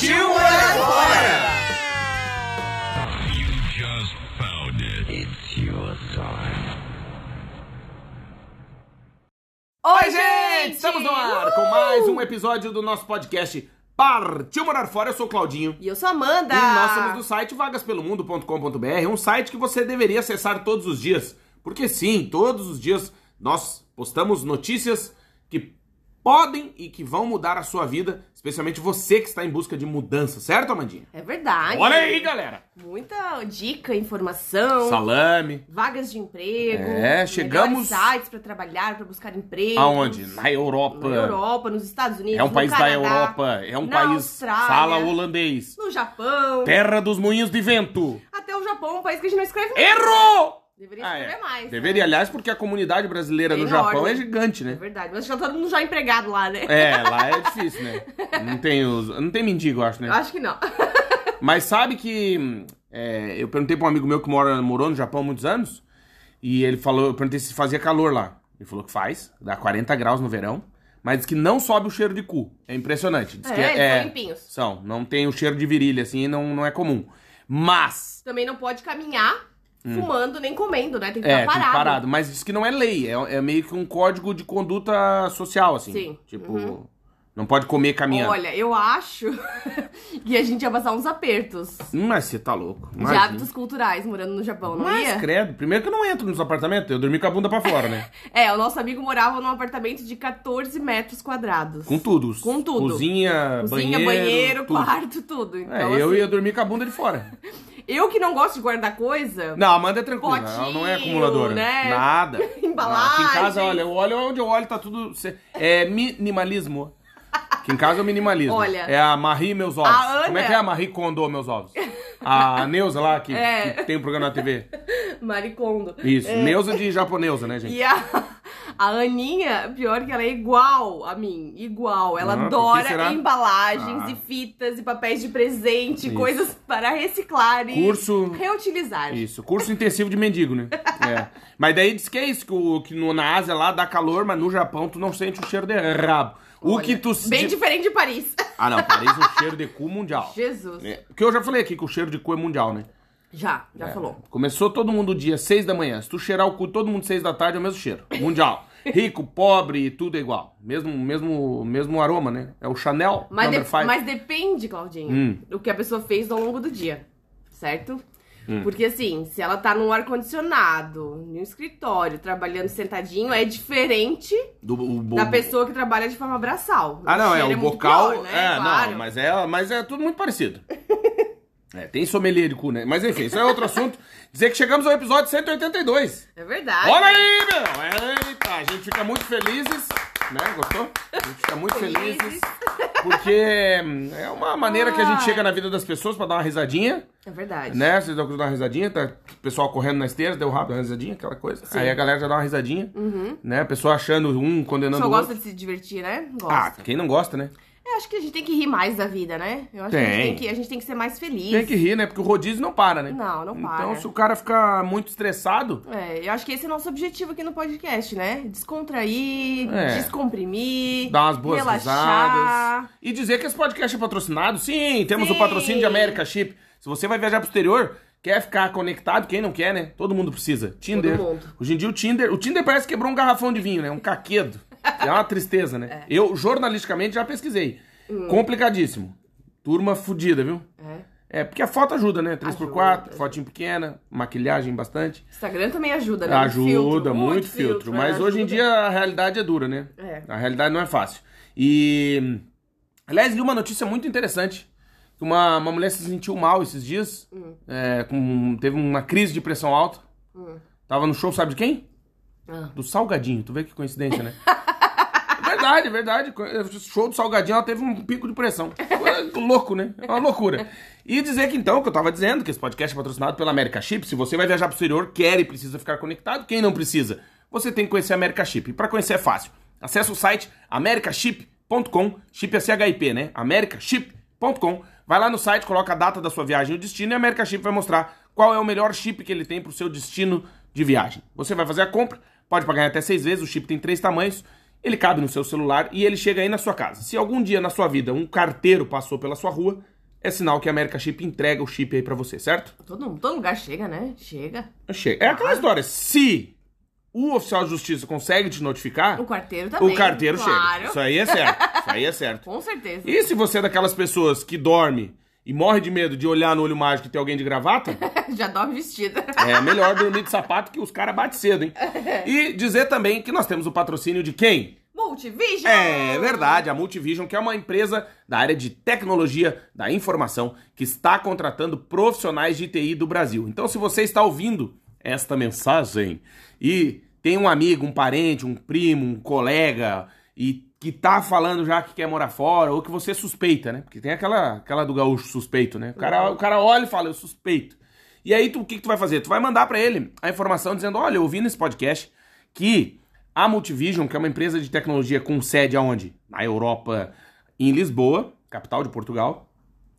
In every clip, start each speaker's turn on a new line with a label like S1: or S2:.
S1: Partiu morar fora! Oi, gente! Estamos no ar com mais um episódio do nosso podcast Partiu Morar Fora. Eu sou o Claudinho.
S2: E eu sou a Amanda.
S1: E nós somos do site vagaspelomundo.com.br, um site que você deveria acessar todos os dias. Porque sim, todos os dias nós postamos notícias que podem e que vão mudar a sua vida, especialmente você que está em busca de mudança, certo, Amandinha?
S2: É verdade.
S1: Olha aí, galera!
S2: Muita dica, informação.
S1: Salame.
S2: Vagas de emprego.
S1: É, chegamos-
S2: sites para trabalhar, para buscar emprego.
S1: Aonde? Na Europa.
S2: Na Europa, nos Estados Unidos.
S1: É um país da
S2: Canadá,
S1: Europa, é um país
S2: Austrália,
S1: fala holandês.
S2: No Japão.
S1: Terra dos moinhos de vento.
S2: Até o Japão, um país que a gente não escreve.
S1: Errou!
S2: Deveria
S1: Ah,
S2: escrever
S1: é.
S2: mais. né?
S1: Deveria, aliás, porque a comunidade brasileira no
S2: Enorme.
S1: Japão é gigante,
S2: É
S1: né?
S2: verdade. Mas que tá todo mundo já empregado lá, né?
S1: É, lá é difícil, né? Não tem os, não tem mendigo, eu acho,
S2: Eu
S1: né?
S2: acho que não.
S1: Mas sabe que é, eu perguntei pra um amigo meu que mora, morou no Japão há muitos anos e ele falou, eu perguntei se fazia calor lá. Ele falou que faz, dá 40 graus no verão, mas diz que não sobe o cheiro de cu. É impressionante. Diz
S2: É,
S1: que
S2: eles são limpinhos.
S1: São, não tem o cheiro de virilha assim, não, não é comum. Mas
S2: Também não pode caminhar fumando nem comendo, né? Tem que
S1: Hum. É,
S2: ficar
S1: tem
S2: parado.
S1: parado. Mas diz que não é lei, é, é meio que um código de conduta social, assim.
S2: Sim. Uhum.
S1: Tipo, não pode comer caminhando.
S2: Olha, eu acho que a gente ia passar uns apertos
S1: Hum, Mas você tá louco.
S2: de
S1: imagina.
S2: hábitos culturais morando no Japão, não
S1: Mas,
S2: ia?
S1: credo, primeiro que eu não entro nos apartamentos, eu dormi com a bunda pra fora, né?
S2: É, o nosso amigo morava num apartamento de 14 metros quadrados.
S1: Com tudo.
S2: Com tudo.
S1: Cozinha,
S2: Cozinha,
S1: banheiro,
S2: banheiro,
S1: tudo.
S2: quarto, tudo. Então,
S1: É, eu
S2: assim,
S1: ia dormir com a bunda de fora.
S2: eu que não gosto de guardar coisa,
S1: Não, a Amanda é tranquila,
S2: Potinho,
S1: ela não é acumuladora.
S2: né?
S1: Nada.
S2: Embalagem.
S1: Aqui em casa, olha, eu olho onde eu olho, tá tudo... É minimalismo. Aqui em casa é o minimalismo.
S2: Olha.
S1: É a Marie Meus Ovos.
S2: Ana-
S1: Como é que é a Marie Condô Meus Ovos? A Neuza lá, que,
S2: É.
S1: que tem um programa na TV.
S2: maricondo.
S1: Isso, Neuza de japonesa, né, gente?
S2: E a, a Aninha, pior que ela é igual a mim, igual. Ela
S1: Ah,
S2: adora embalagens
S1: Ah.
S2: e fitas e papéis de presente,
S1: Isso.
S2: coisas para reciclar e
S1: Curso-
S2: reutilizar.
S1: Isso, curso intensivo de mendigo, né? É. Mas daí diz que é isso, que, o, que no, na Ásia lá dá calor, mas no Japão tu não sente o cheiro de rabo. O
S2: Olha,
S1: que tu...
S2: Bem diferente de Paris.
S1: Ah, não, Paris é o cheiro de cu mundial.
S2: Jesus.
S1: É, Porque eu já falei aqui que o cheiro de cu é mundial, né?
S2: Já, já
S1: É.
S2: falou.
S1: Começou todo mundo dia, seis da manhã. Se tu cheirar o cu todo mundo seis da tarde, é o mesmo cheiro. Mundial. Rico, pobre, tudo é igual. Mesmo, mesmo, mesmo aroma, né? É o Chanel
S2: Mas, de- mas depende, Claudinho,
S1: Hum.
S2: do que a pessoa fez ao longo do dia, certo?
S1: Hum.
S2: Porque assim, se ela tá num ar-condicionado, num escritório, trabalhando sentadinho, é diferente
S1: Do, o,
S2: da pessoa que trabalha de forma braçal.
S1: Ah, não, é o
S2: muito
S1: bocal.
S2: pior, né?
S1: É,
S2: Claro.
S1: não, mas é, mas é tudo muito parecido. É, tem sommelier de cu, né? Mas enfim, isso é outro assunto. Dizer que chegamos ao episódio 182.
S2: É verdade.
S1: Olha aí, meu! Eita, a gente fica muito felizes, né? Gostou? A gente fica muito felizes.
S2: Felizes.
S1: Porque hum, é uma maneira que a gente chega na vida das pessoas pra dar uma risadinha,
S2: É verdade.
S1: né? Vocês dão dar uma risadinha, tá o pessoal correndo na esteira, deu rápido, uma risadinha, aquela coisa.
S2: Sim.
S1: Aí a galera já dá uma risadinha, né? A pessoa achando um, condenando o
S2: gosta
S1: outro.
S2: de se divertir, né?
S1: Ah,
S2: Gosta.
S1: quem não gosta, né?
S2: Eu acho que a gente tem que rir mais da vida, né? Eu acho que a gente
S1: Tem.
S2: tem que, a gente tem que ser mais feliz.
S1: Tem que rir, né? Porque o rodízio não para, né?
S2: Não, não para.
S1: Então, se o cara ficar muito estressado,
S2: É, eu acho que esse é o nosso objetivo aqui no podcast, né? Descontrair,
S1: É.
S2: descomprimir,
S1: dar umas boas
S2: relaxar.
S1: risadas. E dizer que esse podcast é patrocinado. Sim, temos
S2: Sim.
S1: o patrocínio de América Chip. Se você vai viajar pro exterior, quer ficar conectado, quem não quer, né? Todo mundo precisa. Tinder.
S2: Todo mundo.
S1: Hoje em dia o Tinder. O Tinder parece que quebrou um garrafão de vinho, né? Um caquedo. É uma tristeza, né? Eu, jornalisticamente, já pesquisei.
S2: Hum.
S1: Complicadíssimo. Turma fudida, viu?
S2: É.
S1: É, porque a foto ajuda, né? 3x4,
S2: Ajuda.
S1: fotinho pequena, maquilhagem bastante.
S2: Instagram também ajuda, né?
S1: Ajuda,
S2: Filtro,
S1: muito, filtro.
S2: né?
S1: Mas hoje em
S2: Ajuda.
S1: dia a realidade é dura, né?
S2: É.
S1: A realidade não é fácil. E. Aliás, li uma notícia muito interessante. Uma, uma mulher se sentiu mal esses dias.
S2: Hum.
S1: é, com, teve uma crise de pressão alta. Tava no show, sabe de quem?
S2: Ah.
S1: Do Salgadinho. Tu vê que coincidência, né? Verdade, verdade. Show do Salgadinho, ela teve um pico de pressão. Louco, né? É uma loucura. E dizer que então, que eu tava dizendo, que esse podcast é patrocinado pela América Chip. Se você vai viajar pro exterior, quer e precisa ficar conectado, quem não precisa? Você tem que conhecer a América Chip. E pra conhecer é fácil. Acesse o site americaship.com, chip é CHIP, né? americaship.com. Vai lá no site, coloca a data da sua viagem e o destino e a América Chip vai mostrar qual é o melhor chip que ele tem pro seu destino de viagem. Você vai fazer a compra, pode pagar até seis vezes, o chip tem três tamanhos, ele cabe no seu celular e ele chega aí na sua casa. Se algum dia na sua vida um carteiro passou pela sua rua, é sinal que a América Chip entrega o chip aí pra você, certo?
S2: Todo, todo lugar chega, né? Chega.
S1: Chega. É aquela história, se o oficial de justiça consegue te notificar,
S2: O carteiro também.
S1: o carteiro
S2: claro.
S1: chega. Isso aí é certo. Isso aí é certo.
S2: Com certeza.
S1: E se você é daquelas pessoas que dorme e morre de medo de olhar no olho mágico e ter alguém de gravata,
S2: Já dorme vestida.
S1: é melhor dormir de sapato que os caras batem cedo, hein? E dizer também que nós temos o patrocínio de quem?
S2: Multivision!
S1: É verdade, a Multivision, que é uma empresa da área de tecnologia da informação que está contratando profissionais de TI do Brasil. Então, se você está ouvindo esta mensagem e tem um amigo, um parente, um primo, um colega e que tá falando já que quer morar fora ou que você suspeita, né? Porque tem aquela, aquela do gaúcho suspeito, né? O cara, o cara olha e fala, eu suspeito. E aí, tu, o que, que tu vai fazer? Tu vai mandar para ele a informação dizendo, olha, eu ouvi nesse podcast que a Multivision, que é uma empresa de tecnologia com sede aonde? Na Europa, em Lisboa, capital de Portugal,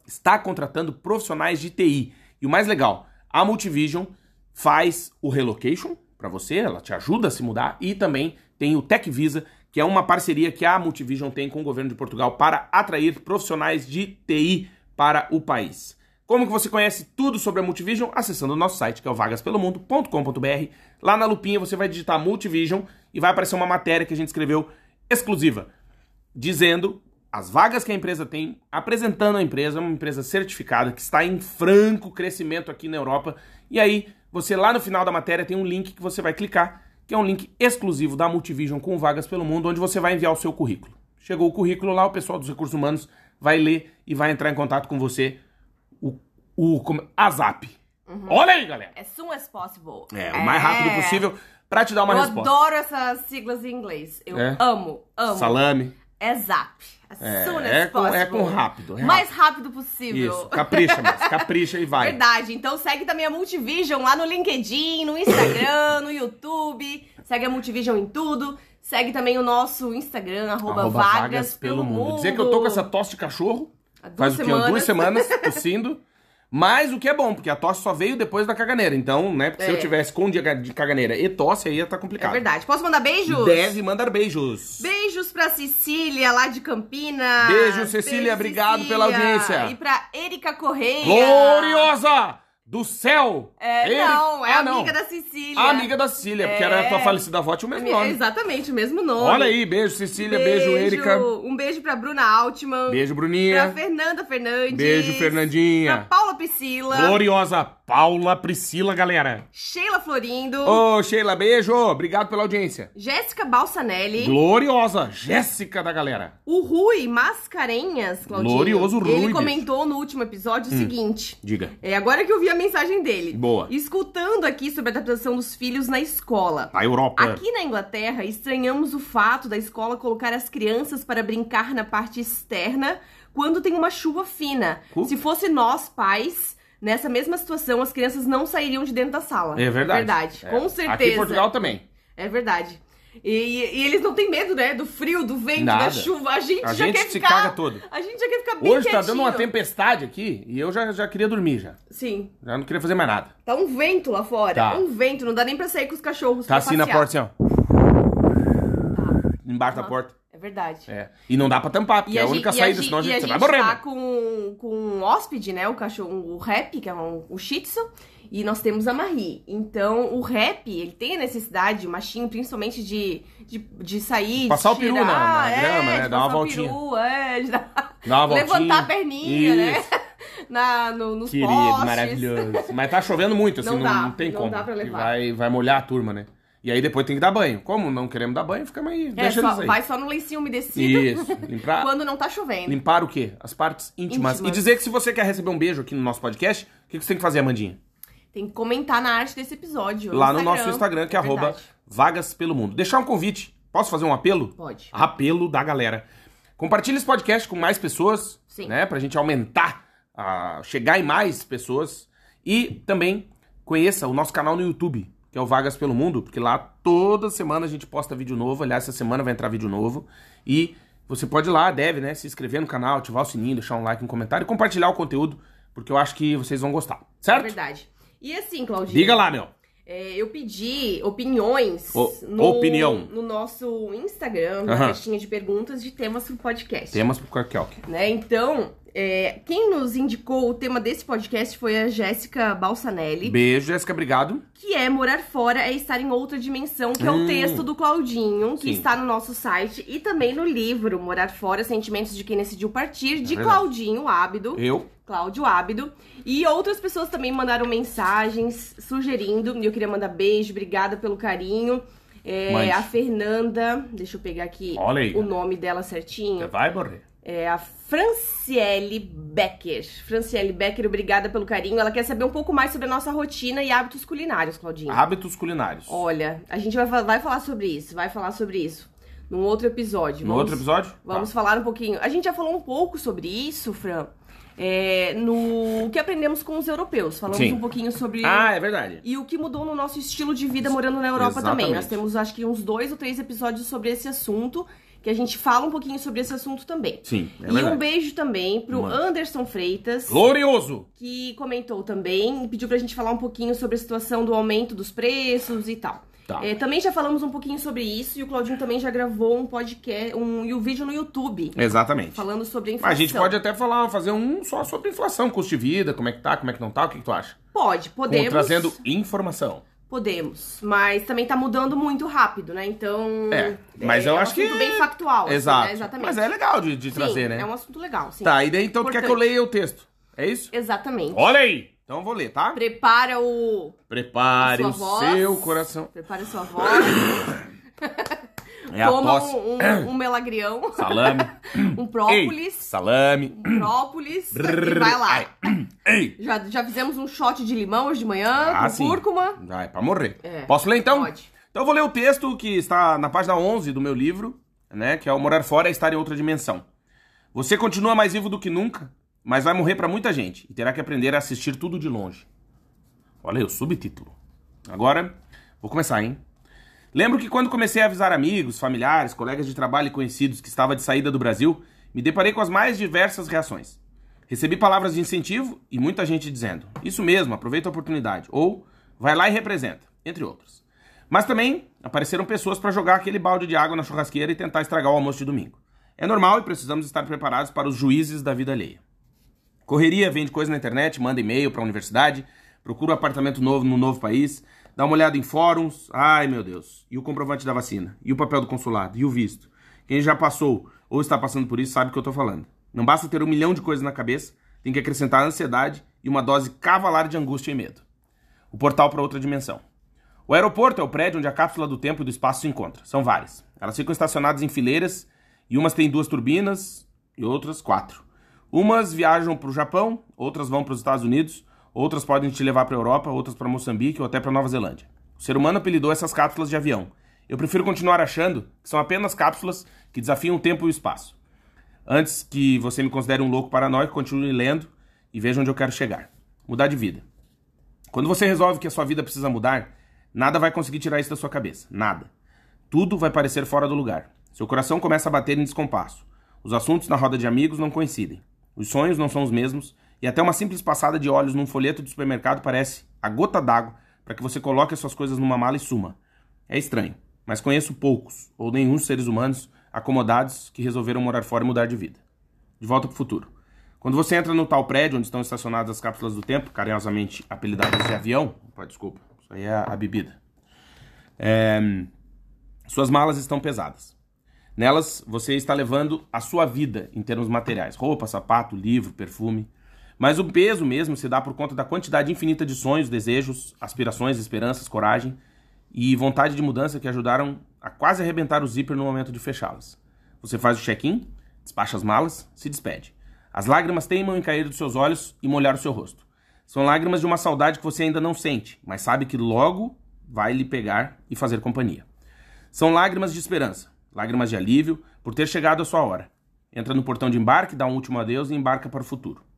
S1: está contratando profissionais de TI. E o mais legal, a Multivision faz o relocation para você, ela te ajuda a se mudar e também tem o Tech Visa, que é uma parceria que a Multivision tem com o governo de Portugal para atrair profissionais de TI para o país. Como que você conhece tudo sobre a Multivision? Acessando o nosso site, que é o vagaspelomundo.com.br. Lá na lupinha você vai digitar Multivision e vai aparecer uma matéria que a gente escreveu exclusiva, dizendo as vagas que a empresa tem, apresentando a empresa, uma empresa certificada que está em franco crescimento aqui na Europa. E aí, você lá no final da matéria tem um link que você vai clicar, que é um link exclusivo da Multivision com vagas pelo mundo, onde você vai enviar o seu currículo. Chegou o currículo lá, o pessoal dos recursos humanos vai ler e vai entrar em contato com você, o, o como- a Zap. Olha aí, galera!
S2: As soon as possible.
S1: É, o mais rápido possível para te dar uma
S2: Eu
S1: resposta.
S2: adoro essas siglas em inglês. Eu
S1: É?
S2: amo, amo.
S1: Salame.
S2: É zap. As
S1: É,
S2: soon as
S1: é com- é com rápido, é
S2: Mais rápido possível.
S1: Isso, capricha, mas capricha e vai.
S2: Verdade. Então segue também a Multivision lá no LinkedIn, no Instagram, no YouTube. Segue a Multivision em tudo. Segue também o nosso Instagram, arroba,
S1: Arroba
S2: vagas, pelo mundo.
S1: Dizer que eu tô com essa tosse de cachorro.
S2: Há duas
S1: Faz o quê? Duas
S2: semanas.
S1: semanas tossindo. Mas o que é bom, porque a tosse só veio depois da caganeira. Então, né? Porque se
S2: É.
S1: eu tivesse com dia de caganeira e tosse, aí ia tá
S2: É
S1: complicado.
S2: verdade. Posso mandar beijos?
S1: Deve mandar beijos.
S2: Beijos pra Cecília, lá de Campinas.
S1: Beijo, Cecília, obrigado pela audiência.
S2: E pra Erika Correia.
S1: Gloriosa do céu!
S2: É,
S1: Ele-
S2: não, é
S1: Ah,
S2: amiga da Cecília.
S1: A amiga da Cecília, porque era a tua
S2: É.
S1: falecida avó, tinha o mesmo
S2: É
S1: nome.
S2: Exatamente, o mesmo nome.
S1: Olha aí, beijo Cecília, beijo, Erika.
S2: Um beijo pra Bruna Altman.
S1: Beijo,
S2: Pra
S1: Bruninha.
S2: Fernanda Fernandes.
S1: Beijo,
S2: Pra
S1: Fernandinha.
S2: Paula Priscila.
S1: Gloriosa Paula Priscila, galera.
S2: Sheila Florindo.
S1: Ô, Sheila, beijo. Obrigado pela audiência.
S2: Jéssica Balsanelli.
S1: Gloriosa Jéssica da galera.
S2: O Rui Mascarenhas, Claudinho.
S1: Glorioso Rui,
S2: Ele comentou no último episódio o seguinte.
S1: Diga.
S2: É agora que eu vi a mensagem dele.
S1: Boa.
S2: Escutando aqui sobre a adaptação dos filhos na escola.
S1: A Europa.
S2: Aqui na Inglaterra, estranhamos o fato da escola colocar as crianças para brincar na parte externa quando tem uma chuva fina.
S1: Cu-
S2: Se fosse nós, pais, nessa mesma situação, as crianças não sairiam de dentro da sala.
S1: É verdade.
S2: Verdade,
S1: É.
S2: com certeza.
S1: Aqui em Portugal também.
S2: É verdade. E, e eles não têm medo, né? Do frio, do vento, da
S1: Nada.
S2: chuva. A gente
S1: A
S2: já
S1: gente
S2: quer
S1: se
S2: ficar...
S1: caga todo.
S2: A gente já quer ficar bem
S1: Hoje tá dando uma
S2: quietinho.
S1: tempestade aqui e eu já, já queria dormir já.
S2: Sim.
S1: Já não queria fazer mais nada.
S2: Tá um vento lá fora.
S1: Tá.
S2: Um vento. Não dá nem pra sair com os cachorros
S1: Tá assim na
S2: passear.
S1: porta, assim, ó. Embaixo da
S2: Aham.
S1: porta.
S2: Verdade.
S1: É. E não dá pra tampar, porque é a
S2: gen-
S1: única
S2: e
S1: saída, senão a
S2: e
S1: gente,
S2: a gente
S1: vai morrer.
S2: tá
S1: né?
S2: com, com um hóspede, né? O cachorro, o Rap, que é um, o Shih Tzu. E nós temos a Marie. Então, o Rap, ele tem a necessidade, o machinho, principalmente, de, de, de sair,
S1: Passar o
S2: de
S1: peru
S2: tirar,
S1: na- na
S2: é,
S1: grama, né? Dar uma
S2: passar o
S1: voltinha.
S2: Peru, é, de dar-
S1: Dá uma voltinha.
S2: levantar a perninha, né?
S1: Isso.
S2: Na, no, nos
S1: Querido,
S2: postes.
S1: maravilhoso. Mas tá chovendo muito, assim,
S2: Não
S1: não,
S2: dá,
S1: não tem
S2: não
S1: como.
S2: dá pra levar.
S1: Vai, vai molhar a turma, né? E aí depois tem que dar banho. Como não queremos dar banho, fica aí.
S2: É,
S1: deixa
S2: só-
S1: eles aí.
S2: vai só no lencinho umedecido.
S1: Isso. Limpar,
S2: Quando não tá chovendo.
S1: limpar o quê? As partes íntimas.
S2: Íntimas.
S1: E dizer que se você quer receber um beijo aqui no nosso podcast, o que que você tem que fazer, Amandinha?
S2: Tem que comentar na arte desse episódio.
S1: Lá no nosso Instagram, que é, arroba
S2: verdade.
S1: Vagas pelo Mundo. Deixar um convite Posso fazer um apelo?
S2: Pode.
S1: Apelo da galera. Compartilhe esse podcast com mais pessoas,
S2: Sim.
S1: né? Pra gente aumentar, a, chegar em mais pessoas. E também conheça o nosso canal no YouTube, que é o Vagas pelo Mundo, porque lá toda semana a gente posta vídeo novo. Aliás, essa semana vai entrar vídeo novo. E você pode ir lá, deve, né? Se inscrever no canal, ativar o sininho, deixar um like, um comentário e compartilhar o conteúdo, porque eu acho que vocês vão gostar.
S2: É
S1: Certo?
S2: verdade. E assim, Claudinho.
S1: Diga lá, meu.
S2: é, eu pedi opiniões
S1: O-
S2: no,
S1: opinião.
S2: no nosso Instagram, na
S1: Aham.
S2: caixinha de perguntas de temas pro podcast.
S1: Temas pro Quarkelk.
S2: né? Então, é, quem nos indicou o tema desse podcast foi a Jéssica Balsanelli,
S1: Beijo, Jéssica, obrigado.
S2: que é Morar Fora é Estar em Outra Dimensão, que é
S1: Hum.
S2: o texto do Claudinho, que
S1: Sim.
S2: está no nosso site, e também no livro Morar Fora, Sentimentos de Quem Decidiu Partir, de
S1: É.
S2: Claudinho Ábido.
S1: Eu.
S2: Cláudio Ábido. E outras pessoas também mandaram mensagens sugerindo. E eu queria mandar beijo, obrigada pelo carinho. É, a Fernanda, deixa eu pegar aqui
S1: Olha aí.
S2: o nome dela certinho.
S1: Vai morrer.
S2: É a Franciele Becker. Franciele Becker, obrigada pelo carinho. Ela quer saber um pouco mais sobre a nossa rotina e hábitos culinários, Claudinho.
S1: Hábitos culinários.
S2: Olha, a gente vai, vai falar sobre isso, vai falar sobre isso num outro episódio.
S1: No
S2: Vamos-
S1: outro episódio?
S2: Vamos
S1: Tá.
S2: falar um pouquinho. A gente já falou um pouco sobre isso, Fran, é, no que aprendemos com os europeus. Falamos
S1: Sim.
S2: um pouquinho sobre.
S1: Ah, é verdade.
S2: E o que mudou no nosso estilo de vida morando na Europa também.
S1: Exatamente.
S2: Nós temos, acho que, uns dois ou três episódios sobre esse assunto, que a gente fala um pouquinho sobre esse assunto também.
S1: Sim, é
S2: e
S1: verdade.
S2: um beijo também pro
S1: Manda.
S2: Anderson Freitas,
S1: Glorioso!
S2: que comentou também e pediu pra gente falar um pouquinho sobre a situação do aumento dos preços e tal.
S1: Tá.
S2: É, também já falamos um pouquinho sobre isso e o Claudinho também já gravou um podcast, um, e um vídeo no YouTube
S1: Exatamente.
S2: falando sobre a inflação.
S1: Mas a gente pode até falar, fazer um só sobre inflação, custo de vida, como é que tá, como é que não tá, o que, que tu acha?
S2: Pode, podemos.
S1: trazendo informação.
S2: Podemos, mas também tá mudando muito rápido, né? Então.
S1: É, mas eu
S2: é um
S1: acho que-
S2: assunto bem factual. assim,
S1: Exato.
S2: né? Exatamente.
S1: Mas é legal de, de
S2: Sim,
S1: trazer, né?
S2: É um assunto legal, sim.
S1: Tá, e daí então tu quer que eu leia o texto? É isso?
S2: Exatamente.
S1: Olha aí! Então eu vou ler, tá?
S2: Prepara o.
S1: Prepare o
S2: voz.
S1: seu coração.
S2: Prepara a sua voz.
S1: É
S2: Coma um, um, um melagrião,
S1: Salame.
S2: um
S1: Ei,
S2: própolis.
S1: salame.
S2: Um própolis. e vai lá.
S1: Ai. Ei.
S2: Já, já fizemos um shot de limão hoje de manhã,
S1: Ah,
S2: com
S1: sim.
S2: cúrcuma.
S1: Vai, pra morrer.
S2: É.
S1: Posso ler então?
S2: Pode.
S1: Então eu vou ler o texto que está na página 11 do meu livro, né? Que é o Morar Fora é Estar em Outra Dimensão. Você continua mais vivo do que nunca, mas vai morrer pra muita gente e terá que aprender a assistir tudo de longe. Olha aí o subtítulo. Agora, vou começar, hein? Lembro que quando comecei a avisar amigos, familiares, colegas de trabalho e conhecidos que estava de saída do Brasil, me deparei com as mais diversas reações. Recebi palavras de incentivo e muita gente dizendo: Isso mesmo, aproveita a oportunidade. Ou vai lá e representa, entre outros. Mas também apareceram pessoas para jogar aquele balde de água na churrasqueira e tentar estragar o almoço de domingo. É normal e precisamos estar preparados para os juízes da vida alheia. Correria, vende coisa na internet, manda e-mail para a universidade, procura um apartamento novo no novo país, dá uma olhada em fóruns. Ai, meu Deus. E o comprovante da vacina? E o papel do consulado? E o visto? Quem já passou ou está passando por isso sabe o que eu tô falando. Não basta ter um milhão de coisas na cabeça, tem que acrescentar ansiedade e uma dose cavalar de angústia e medo. O portal para outra dimensão. O aeroporto é o prédio onde a cápsula do tempo e do espaço se encontra. São várias. Elas ficam estacionadas em fileiras e umas têm duas turbinas e outras quatro. Umas viajam para o Japão, outras vão para os Estados Unidos, outras podem te levar para a Europa, outras para Moçambique ou até para Nova Zelândia. O ser humano apelidou essas cápsulas de avião. Eu prefiro continuar achando que são apenas cápsulas que desafiam o tempo e o espaço. Antes que você me considere um louco paranoico, continue lendo e veja onde eu quero chegar. Mudar de vida. Quando você resolve que a sua vida precisa mudar, nada vai conseguir tirar isso da sua cabeça. Nada. Tudo vai parecer fora do lugar. Seu coração começa a bater em descompasso. Os assuntos na roda de amigos não coincidem. Os sonhos não são os mesmos. E até uma simples passada de olhos num folheto de supermercado parece a gota d'água para que você coloque as suas coisas numa mala e suma. É estranho, mas conheço poucos, ou nenhum seres humanos, acomodados que resolveram morar fora e mudar de vida. De volta pro futuro. Quando você entra no tal prédio onde estão estacionadas as cápsulas do tempo, carinhosamente apelidadas de avião, opa, desculpa, isso aí é a bebida. É, suas malas estão pesadas. Nelas, você está levando a sua vida em termos materiais: roupa, sapato, livro, perfume. Mas o peso mesmo se dá por conta da quantidade infinita de sonhos, desejos, aspirações, esperanças, coragem e vontade de mudança que ajudaram a quase arrebentar o zíper no momento de fechá-las. Você faz o check-in, despacha as malas, se despede. As lágrimas teimam em cair dos seus olhos e molhar o seu rosto. São lágrimas de uma saudade que você ainda não sente, mas sabe que logo vai lhe pegar e fazer companhia. São lágrimas de esperança, lágrimas de alívio por ter chegado a sua hora. Entra no portão de embarque, dá um último adeus e embarca para o futuro.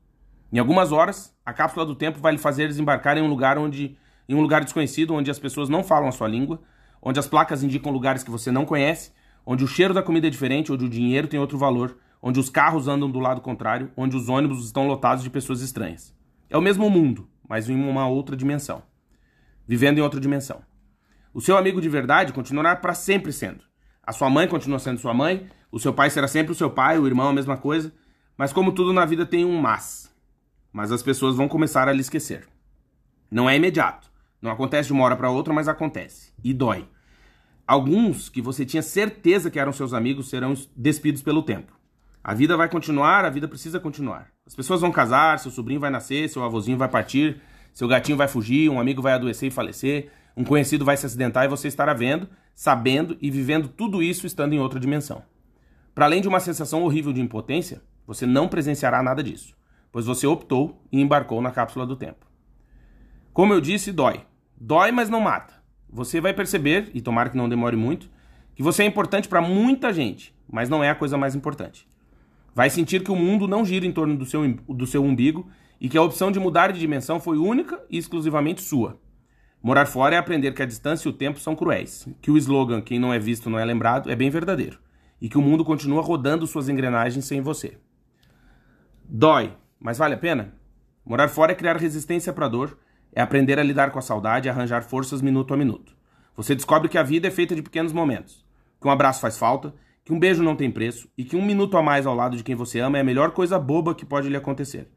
S1: Em algumas horas, a cápsula do tempo vai lhe fazer desembarcar em um lugar onde em um lugar desconhecido, onde as pessoas não falam a sua língua, onde as placas indicam lugares que você não conhece, onde o cheiro da comida é diferente, onde o dinheiro tem outro valor, onde os carros andam do lado contrário, onde os ônibus estão lotados de pessoas estranhas. É o mesmo mundo, mas em uma outra dimensão. Vivendo em outra dimensão. O seu amigo de verdade continuará para sempre sendo. A sua mãe continua sendo sua mãe, o seu pai será sempre o seu pai, o irmão a mesma coisa, mas como tudo na vida tem um mas. Mas as pessoas vão começar a lhe esquecer. Não é imediato. Não acontece de uma hora para outra, mas acontece. E dói. Alguns que você tinha certeza que eram seus amigos serão despidos pelo tempo. A vida vai continuar, a vida precisa continuar. As pessoas vão casar, seu sobrinho vai nascer, seu avôzinho vai partir, seu gatinho vai fugir, um amigo vai adoecer e falecer, um conhecido vai se acidentar e você estará vendo, sabendo e vivendo tudo isso estando em outra dimensão. Para além de uma sensação horrível de impotência, você não presenciará nada disso, pois você optou e embarcou na cápsula do tempo. Como eu disse, dói. Dói, mas não mata. Você vai perceber, e tomara que não demore muito, que você é importante para muita gente, mas não é a coisa mais importante. Vai sentir que o mundo não gira em torno do seu, do seu umbigo e que a opção de mudar de dimensão foi única e exclusivamente sua. Morar fora é aprender que a distância e o tempo são cruéis, que o slogan quem não é visto não é lembrado é bem verdadeiro, e que o mundo continua rodando suas engrenagens sem você. Dói, mas vale a pena? Morar fora é criar resistência para a dor é aprender a lidar com a saudade e arranjar forças minuto a minuto. Você descobre que a vida é feita de pequenos momentos, que um abraço faz falta, que um beijo não tem preço e que um minuto a mais ao lado de quem você ama é a melhor coisa boba que pode lhe acontecer.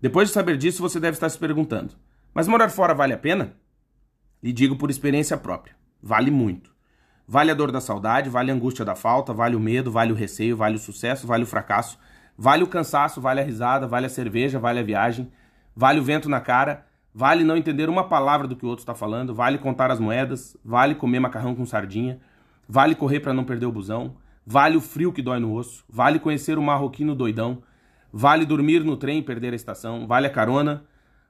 S1: Depois de saber disso, você deve estar se perguntando: mas morar fora vale a pena? Lhe digo por experiência própria: vale muito. Vale a dor da saudade, vale a angústia da falta, vale o medo, vale o receio, vale o sucesso, vale o fracasso, vale o cansaço, vale a risada, vale a cerveja, vale a viagem, vale o vento na cara Vale não entender uma palavra do que o outro está falando, vale contar as moedas, vale comer macarrão com sardinha, vale correr para não perder o busão, vale o frio que dói no osso, vale conhecer o marroquino doidão, vale dormir no trem e perder a estação, vale a carona,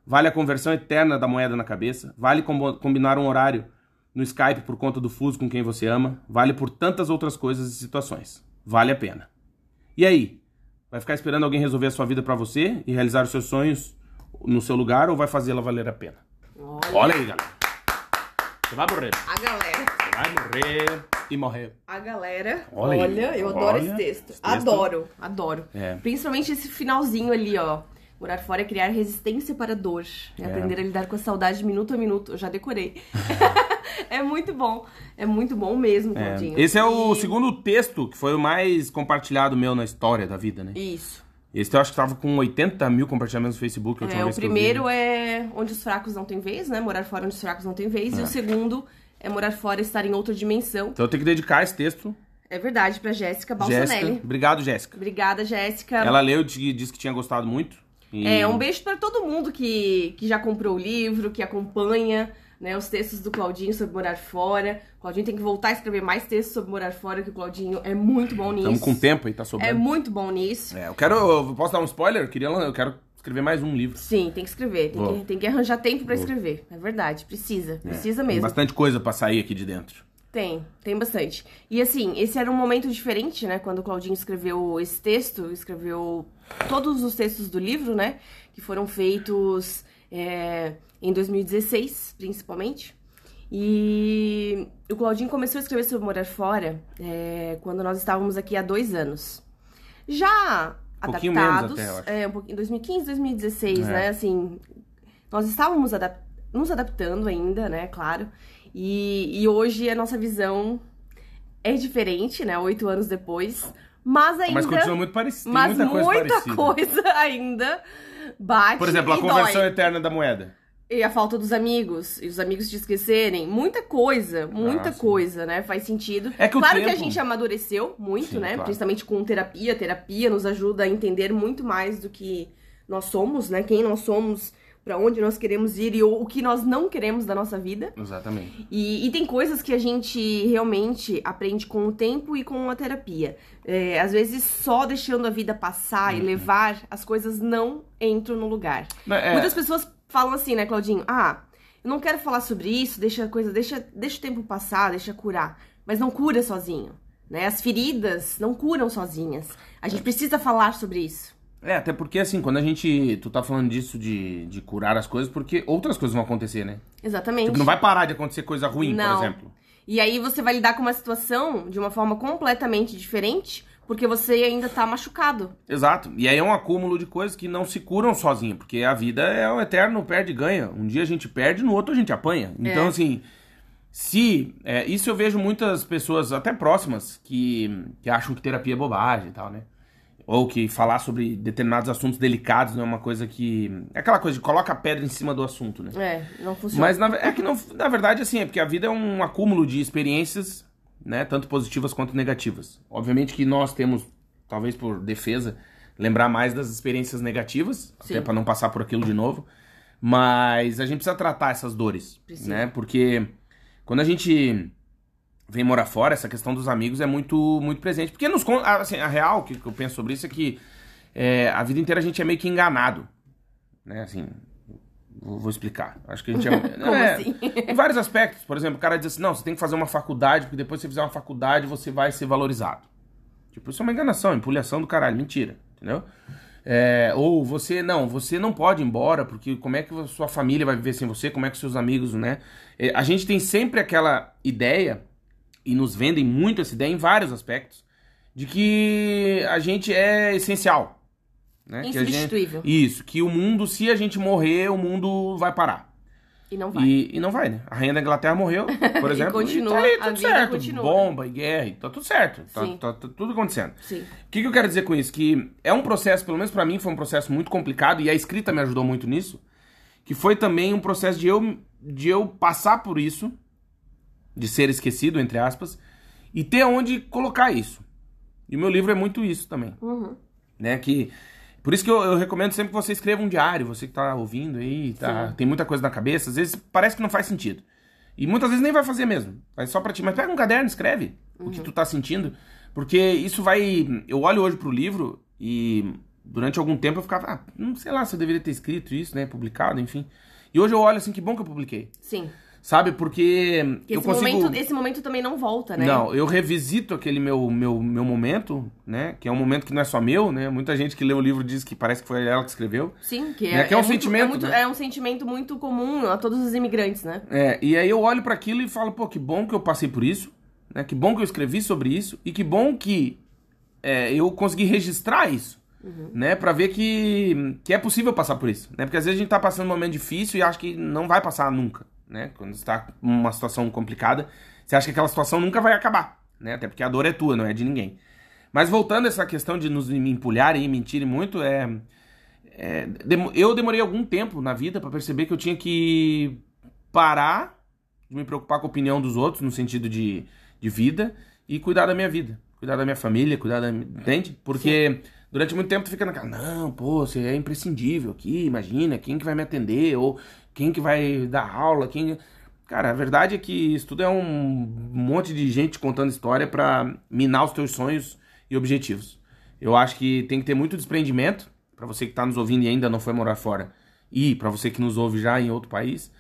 S1: vale a conversão eterna da moeda na cabeça, vale combinar um horário no Skype por conta do fuso com quem você ama, vale por tantas outras coisas e situações. Vale a pena. E aí? Vai ficar esperando alguém resolver a sua vida para você e realizar os seus sonhos no seu lugar ou vai fazê-la valer a pena? Olha, Olha aí, galera. Você vai morrer.
S2: A galera.
S1: Você vai morrer e morrer.
S2: A galera. Olha, olha eu adoro olha esse, texto. esse, texto. Adoro, adoro. É. Principalmente esse finalzinho ali, ó. Morar fora é criar resistência para dor. É, é, aprender a lidar com a saudade minuto a minuto. Eu já decorei. é muito bom. É muito bom mesmo, é. Claudinho.
S1: Esse é o segundo texto que foi o mais compartilhado meu na história da vida, né?
S2: Isso.
S1: Esse eu acho que tava com 80 mil compartilhamentos no Facebook.
S2: É, o primeiro é Onde os Fracos Não Têm Vez, né? Morar Fora Onde os Fracos Não Têm Vez. É. E o segundo é Morar Fora Estar em Outra Dimensão.
S1: Então eu tenho que dedicar esse texto.
S2: É verdade, pra Jéssica Balsanelli.
S1: Jéssica. Obrigado, Jéssica.
S2: Obrigada, Jéssica.
S1: Ela leu e disse que tinha gostado muito.
S2: E... É, um beijo para todo mundo que, que já comprou o livro, que acompanha né, os textos do Claudinho sobre morar fora. O Claudinho tem que voltar a escrever mais textos sobre morar fora, que o Claudinho é muito bom nisso.
S1: Estamos com tempo aí, tá sobrando.
S2: É muito bom nisso.
S1: É, eu quero. Eu posso dar um spoiler? Eu, queria, eu quero escrever mais um livro.
S2: Sim, tem que escrever. Tem, que, tem que, arranjar tempo para escrever. É verdade, precisa. É, precisa mesmo.
S1: Tem bastante coisa para sair aqui de dentro.
S2: Tem, tem bastante. E assim, esse era um momento diferente, né? Quando o Claudinho escreveu esse texto, escreveu todos os textos do livro, né? Que foram feitos é, em 2016, principalmente. E o Claudinho começou a escrever sobre morar fora é, quando nós estávamos aqui há dois anos. Já um adaptados, até. É, um pouquinho, 2015, 2016, é. né? Assim, nós estávamos adap nos adaptando ainda, né? Claro. E, e hoje a nossa visão é diferente, né? Oito anos depois. Mas ainda.
S1: Mas continua muito parecido.
S2: Mas
S1: muita, coisa,
S2: muita coisa ainda bate.
S1: Por exemplo, a conversão dói. eterna da moeda.
S2: E a falta dos amigos, e os amigos te esquecerem, muita coisa, muita ah, coisa, né? Faz sentido.
S1: É que
S2: claro
S1: tempo...
S2: que a gente amadureceu muito,
S1: sim,
S2: né?
S1: Claro.
S2: Principalmente com terapia. Terapia nos ajuda a entender muito mais do que nós somos, né? Quem nós somos, para onde nós queremos ir e o que nós não queremos da nossa vida.
S1: Exatamente.
S2: E, e tem coisas que a gente realmente aprende com o tempo e com a terapia. É, às vezes, só deixando a vida passar uhum. e levar, as coisas não entram no lugar. É... Muitas pessoas falam assim, né, Claudinho? Ah, eu não quero falar sobre isso, deixa a coisa, deixa, deixa o tempo passar, deixa curar. mas não cura sozinho. Né? As feridas não curam sozinhas. A gente precisa falar sobre isso.
S1: É, até porque assim, quando a gente. Tu tá falando disso de, de curar as coisas, porque outras coisas vão acontecer, né?
S2: Exatamente.
S1: Tipo, não vai parar de acontecer coisa ruim,
S2: Não.
S1: por exemplo.
S2: E aí você vai lidar com uma situação de uma forma completamente diferente, porque você ainda tá machucado.
S1: Exato. E aí é um acúmulo de coisas que não se curam sozinho, porque a vida é o eterno perde e ganha. Um dia a gente perde, no outro a gente apanha. Então,
S2: É.
S1: assim, se. é, isso eu vejo muitas pessoas, até próximas, que, que acham que terapia é bobagem e tal, né? Ou que falar sobre determinados assuntos delicados não é uma coisa que. É aquela coisa de coloca a pedra em cima do assunto, né?
S2: É, não funciona.
S1: Mas na, é que não, na verdade, assim, é porque a vida é um acúmulo de experiências, né? Tanto positivas quanto negativas. Obviamente que nós temos, talvez por defesa, lembrar mais das experiências negativas,
S2: Sim.
S1: até para não passar por aquilo de novo. Mas a gente precisa tratar essas dores,
S2: Precisa.
S1: né? Porque quando a gente vem morar fora, essa questão dos amigos é muito muito presente. Porque nos assim, a real que que eu penso sobre isso é que é, a vida inteira a gente é meio que enganado, né? Assim, vou, explicar. Acho que a gente é,
S2: Como
S1: é,
S2: assim?
S1: em vários aspectos. Por exemplo, o cara diz assim: não, você tem que fazer uma faculdade, porque depois que você fizer uma faculdade, você vai ser valorizado. Tipo, isso é uma enganação, empulhação do caralho, mentira, entendeu? É, ou você, não, você não pode ir embora, porque como é que a sua família vai viver sem você, como é que seus amigos, né? É, a gente tem sempre aquela ideia, e nos vendem muito essa ideia em vários aspectos, de que a gente é essencial. Né? Que a gente-
S2: Insubstituível.
S1: isso, que o mundo, se a gente morrer, o mundo vai parar.
S2: E não vai.
S1: E, e não vai, né? A rainha da Inglaterra morreu, por exemplo.
S2: continua,
S1: tá aí,
S2: a
S1: tudo certo.
S2: continua.
S1: Bomba e guerra, e tá tudo certo. Tá, tá- tá tudo acontecendo.
S2: Sim.
S1: O que, que eu quero dizer com isso? Que é um processo, pelo menos pra mim, foi um processo muito complicado, e a escrita me ajudou muito nisso, que foi também um processo de eu, de eu passar por isso, de ser esquecido, entre aspas, e ter onde colocar isso. E o meu livro é muito isso também
S2: Uhum.
S1: né? Que por isso que eu, eu recomendo sempre que você escreva um diário, você que tá ouvindo aí, tá,
S2: Sim.
S1: tem muita coisa na cabeça, às vezes parece que não faz sentido. E muitas vezes nem vai fazer mesmo. Faz só pra ti, mas pega um caderno, escreve o que tu tá sentindo, porque isso vai, eu olho hoje pro livro e durante algum tempo eu ficava, ah, não sei lá se eu deveria ter escrito isso, né, publicado, enfim. E hoje eu olho assim, que bom que eu publiquei.
S2: Sim.
S1: Sabe? Porque
S2: Porque
S1: eu
S2: esse,
S1: consigo
S2: momento, esse momento também não volta, né?
S1: não, eu revisito aquele meu, meu, meu momento, né? Que é um momento que não é só meu, né? Muita gente que lê o livro diz que parece que foi ela que escreveu.
S2: Sim, que
S1: É
S2: é,
S1: que é um
S2: muito-
S1: sentimento,
S2: É, muito-
S1: né?
S2: é um sentimento muito comum a todos os imigrantes, né?
S1: É, e aí eu olho para aquilo e falo, pô, que bom que eu passei por isso, né? Que bom que eu escrevi sobre isso e que bom que é, eu consegui registrar isso, né? Pra ver que, que é possível passar por isso, né? Porque às vezes a gente tá passando um momento difícil e acha que não vai passar nunca, né? Quando você tá numa situação complicada, você acha que aquela situação nunca vai acabar, né? Até porque a dor é tua, não é de ninguém. Mas voltando a essa questão de nos empulharem e mentirem muito, é, é, eu demorei algum tempo na vida pra perceber que eu tinha que parar de me preocupar com a opinião dos outros no sentido de, de vida e cuidar da minha vida, cuidar da minha família, cuidar da. Entende? Porque durante muito tempo tu fica naquela, não, pô, você é imprescindível aqui, imagina, quem que vai me atender, ou quem que vai dar aula, quem. Cara, a verdade é que isso tudo é um monte de gente contando história pra minar os teus sonhos e objetivos. Eu acho que tem que ter muito desprendimento pra você que tá nos ouvindo e ainda não foi morar fora. E pra você que nos ouve já em outro país,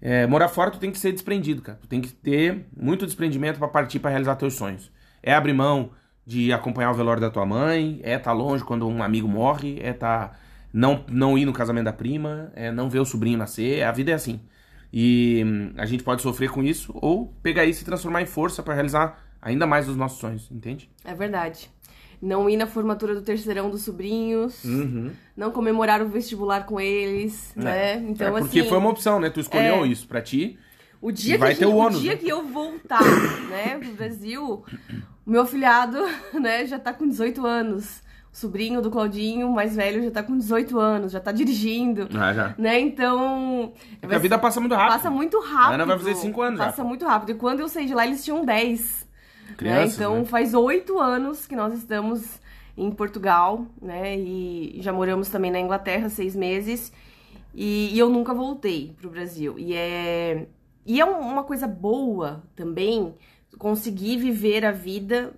S1: é, morar fora tu tem que ser desprendido, cara. Tu tem que ter muito desprendimento pra partir pra realizar teus sonhos. É abrir mão de acompanhar o velório da tua mãe, é estar longe quando um amigo morre, é tá não não ir no casamento da prima, é não ver o sobrinho nascer. A vida é assim. E hum, a gente pode sofrer com isso ou pegar isso e transformar em força pra realizar ainda mais os nossos sonhos, entende?
S2: É verdade. Não ir na formatura do terceirão dos sobrinhos,
S1: Uhum.
S2: não comemorar o vestibular com eles, né? Então,
S1: é porque
S2: assim,
S1: foi uma opção, né? Tu escolheu
S2: é.
S1: isso pra ti.
S2: o dia,
S1: vai
S2: que, gente-
S1: o
S2: o
S1: ônus,
S2: dia
S1: né?
S2: que eu voltar, né, pro Brasil, o meu afilhado, né, já tá com 18 anos. Sobrinho do Claudinho, mais velho, já tá com 18 anos, já tá dirigindo,
S1: Ah, já.
S2: né? Então,
S1: Porque a vida passa muito rápido.
S2: passa muito rápido.
S1: Ana vai fazer cinco anos já,
S2: Passa
S1: pô.
S2: muito rápido. E quando eu saí de lá, eles tinham 10. né?
S1: Crianças,
S2: Então
S1: né?
S2: faz oito anos que nós estamos em Portugal, né? E já moramos também na Inglaterra seis meses. E, e eu nunca voltei pro Brasil. E é, e é um- uma coisa boa também conseguir viver a vida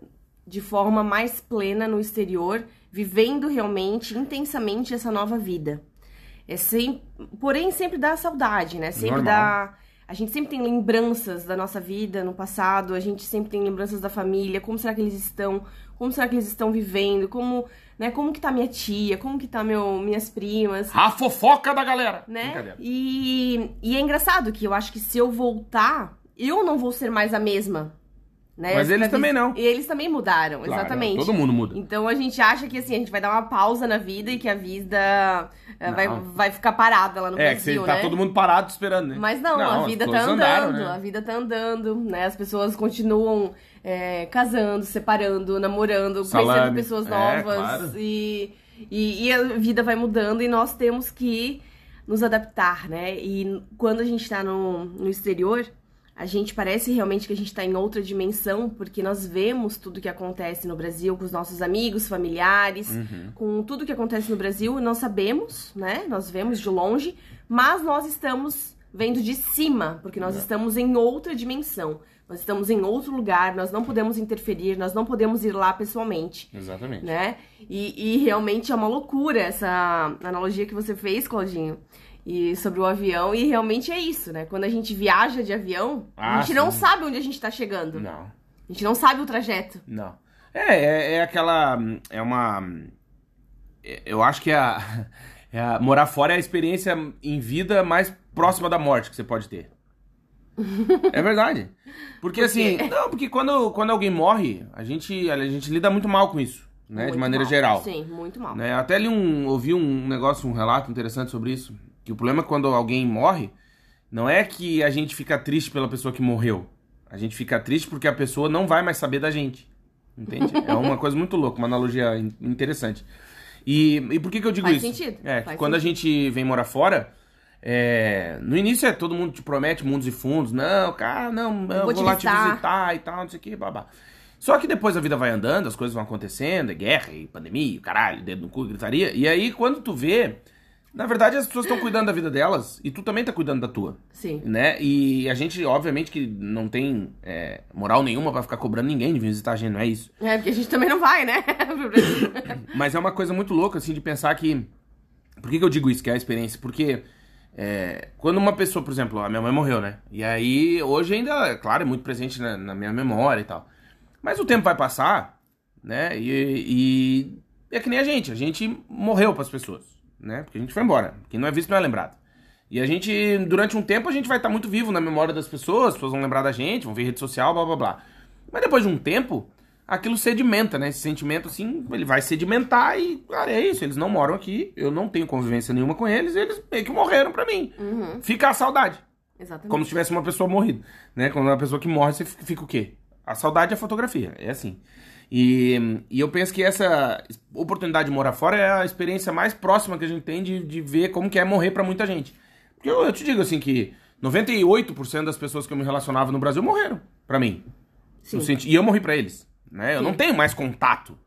S2: de forma mais plena no exterior, vivendo realmente, intensamente essa nova vida. É sem, porém, sempre dá saudade, né? Sempre
S1: Normal.
S2: dá a gente sempre tem lembranças da nossa vida no passado, a gente sempre tem lembranças da família, como será que eles estão, como será que eles estão vivendo, como, né, como que tá minha tia, como que tá meu, minhas primas.
S1: A fofoca da galera.
S2: Né? E, e é engraçado que eu acho que se eu voltar, eu não vou ser mais a mesma. Né?
S1: Mas eles também não.
S2: E eles também mudaram,
S1: Claro,
S2: exatamente.
S1: Todo mundo muda.
S2: Então a gente acha que assim, a gente vai dar uma pausa na vida e que a vida eh, vai, vai ficar parada lá no
S1: É, que
S2: Brasil,
S1: você tá
S2: né?
S1: todo mundo parado esperando, né?
S2: Mas não,
S1: Não,
S2: a vida tá andando,
S1: andaram, né?
S2: a vida tá andando, né? As pessoas continuam é, casando, separando, namorando, conhecendo
S1: Salame.
S2: pessoas
S1: É,
S2: novas
S1: claro.
S2: e, e, e a vida vai mudando e nós temos que nos adaptar, né? E quando a gente tá no, no exterior, a gente parece realmente que a gente tá em outra dimensão, porque nós vemos tudo que acontece no Brasil com os nossos amigos, familiares,
S1: Uhum.
S2: com tudo que acontece no Brasil, nós sabemos, né? Nós vemos de longe, mas nós estamos vendo de cima, porque nós estamos em outra dimensão. Nós estamos em outro lugar, nós não podemos interferir, nós não podemos ir lá pessoalmente,
S1: Exatamente.
S2: né? E, e realmente é uma loucura essa analogia que você fez, Claudinho. E sobre o avião, e realmente é isso, né? Quando a gente viaja de avião, a
S1: Ah,
S2: gente não
S1: sim.
S2: sabe onde a gente tá chegando.
S1: Não.
S2: A gente não sabe o trajeto.
S1: Não. É, é, é aquela. É uma. é- Eu acho que é a, é a- Morar fora é a experiência em vida mais próxima da morte que você pode ter. É verdade. Porque
S2: Por
S1: assim. Não, porque quando, quando alguém morre, a gente, a gente lida muito mal com isso, né? de maneira
S2: mal.
S1: geral.
S2: Sim, muito mal.
S1: Né? Até li um, ouvi um negócio, um relato interessante sobre isso. Que o problema é quando alguém morre, não é que a gente fica triste pela pessoa que morreu. A gente fica triste porque a pessoa não vai mais saber da gente. Entende? É uma coisa muito louca, uma analogia in- interessante. E, e por que, que eu digo
S2: Faz
S1: isso?
S2: sentido,
S1: É,
S2: faz
S1: quando a gente vem morar fora, é, no início é todo mundo te promete mundos e fundos. Não, cara, não, eu
S2: vou
S1: vou,
S2: te
S1: lá
S2: visitar.
S1: te visitar e tal, não sei o que, babá. Só que depois a vida vai andando, as coisas vão acontecendo, é guerra e pandemia, e caralho, dedo no cu, gritaria. E aí quando tu vê, na verdade as pessoas estão cuidando da vida delas e tu também tá cuidando da tua,
S2: Sim.
S1: né? E a gente, obviamente, que não tem é, moral nenhuma pra ficar cobrando ninguém de visitar a gente, não é isso.
S2: É, porque a gente também não vai, né?
S1: Mas é uma coisa muito louca, assim, de pensar que. Por que, que eu digo isso, que é a experiência? Porque é, quando uma pessoa, por exemplo, a minha mãe morreu, né? E aí, hoje ainda, é claro, é muito presente na, na minha memória e tal. Mas o tempo vai passar, né? E, e é que nem a gente, a gente morreu pras pessoas, né? Porque a gente foi embora. Quem não é visto não é lembrado. E a gente, durante um tempo, a gente vai estar muito vivo na memória das pessoas, as pessoas vão lembrar da gente, vão ver rede social, blá blá blá. Mas depois de um tempo, aquilo sedimenta, né? Esse sentimento, assim, ele vai sedimentar e, cara, é isso. Eles não moram aqui, eu não tenho convivência nenhuma com eles, eles meio que morreram pra mim. Fica a saudade.
S2: Exatamente.
S1: Como se tivesse uma pessoa morrida, né? Quando uma pessoa que morre, você fica o quê? A saudade é a fotografia, é assim. E, e eu penso que essa oportunidade de morar fora é a experiência mais próxima que a gente tem de, de ver como que é morrer pra muita gente. Porque eu, eu te digo assim que 98% das pessoas que eu me relacionava no Brasil morreram pra mim.
S2: Sim.
S1: Senti- E eu morri pra eles, né? Eu não
S2: Sim.
S1: tenho mais contato.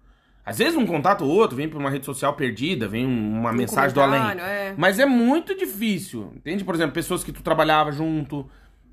S1: Às vezes um contato ou outro vem por uma rede social perdida, vem um- uma mensagem do além.
S2: é.
S1: Mas é muito difícil, entende? Por exemplo, pessoas que tu trabalhava junto,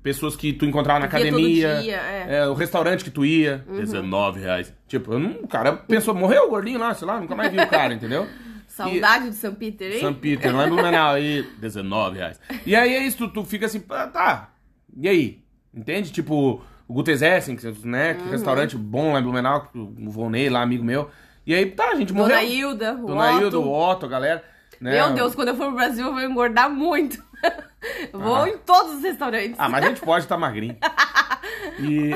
S1: pessoas que tu encontrava na
S2: todo
S1: academia,
S2: dia, é.
S1: é, o restaurante que tu ia, 19 reais. Tipo, eu não, o cara pensou, morreu o gordinho lá, sei lá, nunca mais vi o cara, entendeu?
S2: Saudade de São Peter, hein?
S1: São Peter, lá em Blumenau, aí, 19 reais. E aí é isso, tu, tu fica assim, ah, tá, e aí? Entende? Tipo, o Gutes Essen, que, né,
S2: Uhum.
S1: que restaurante bom lá em Blumenau, que o Volney lá, amigo meu. E aí, tá, a gente
S2: Dona
S1: morreu.
S2: Hilda, o
S1: Dona
S2: Otto.
S1: Hilda, o Otto, a galera. Né?
S2: Meu Deus, quando eu for pro Brasil, eu vou engordar muito. Vou
S1: Ah.
S2: em todos os restaurantes.
S1: Ah, mas a gente pode estar magrinho. E,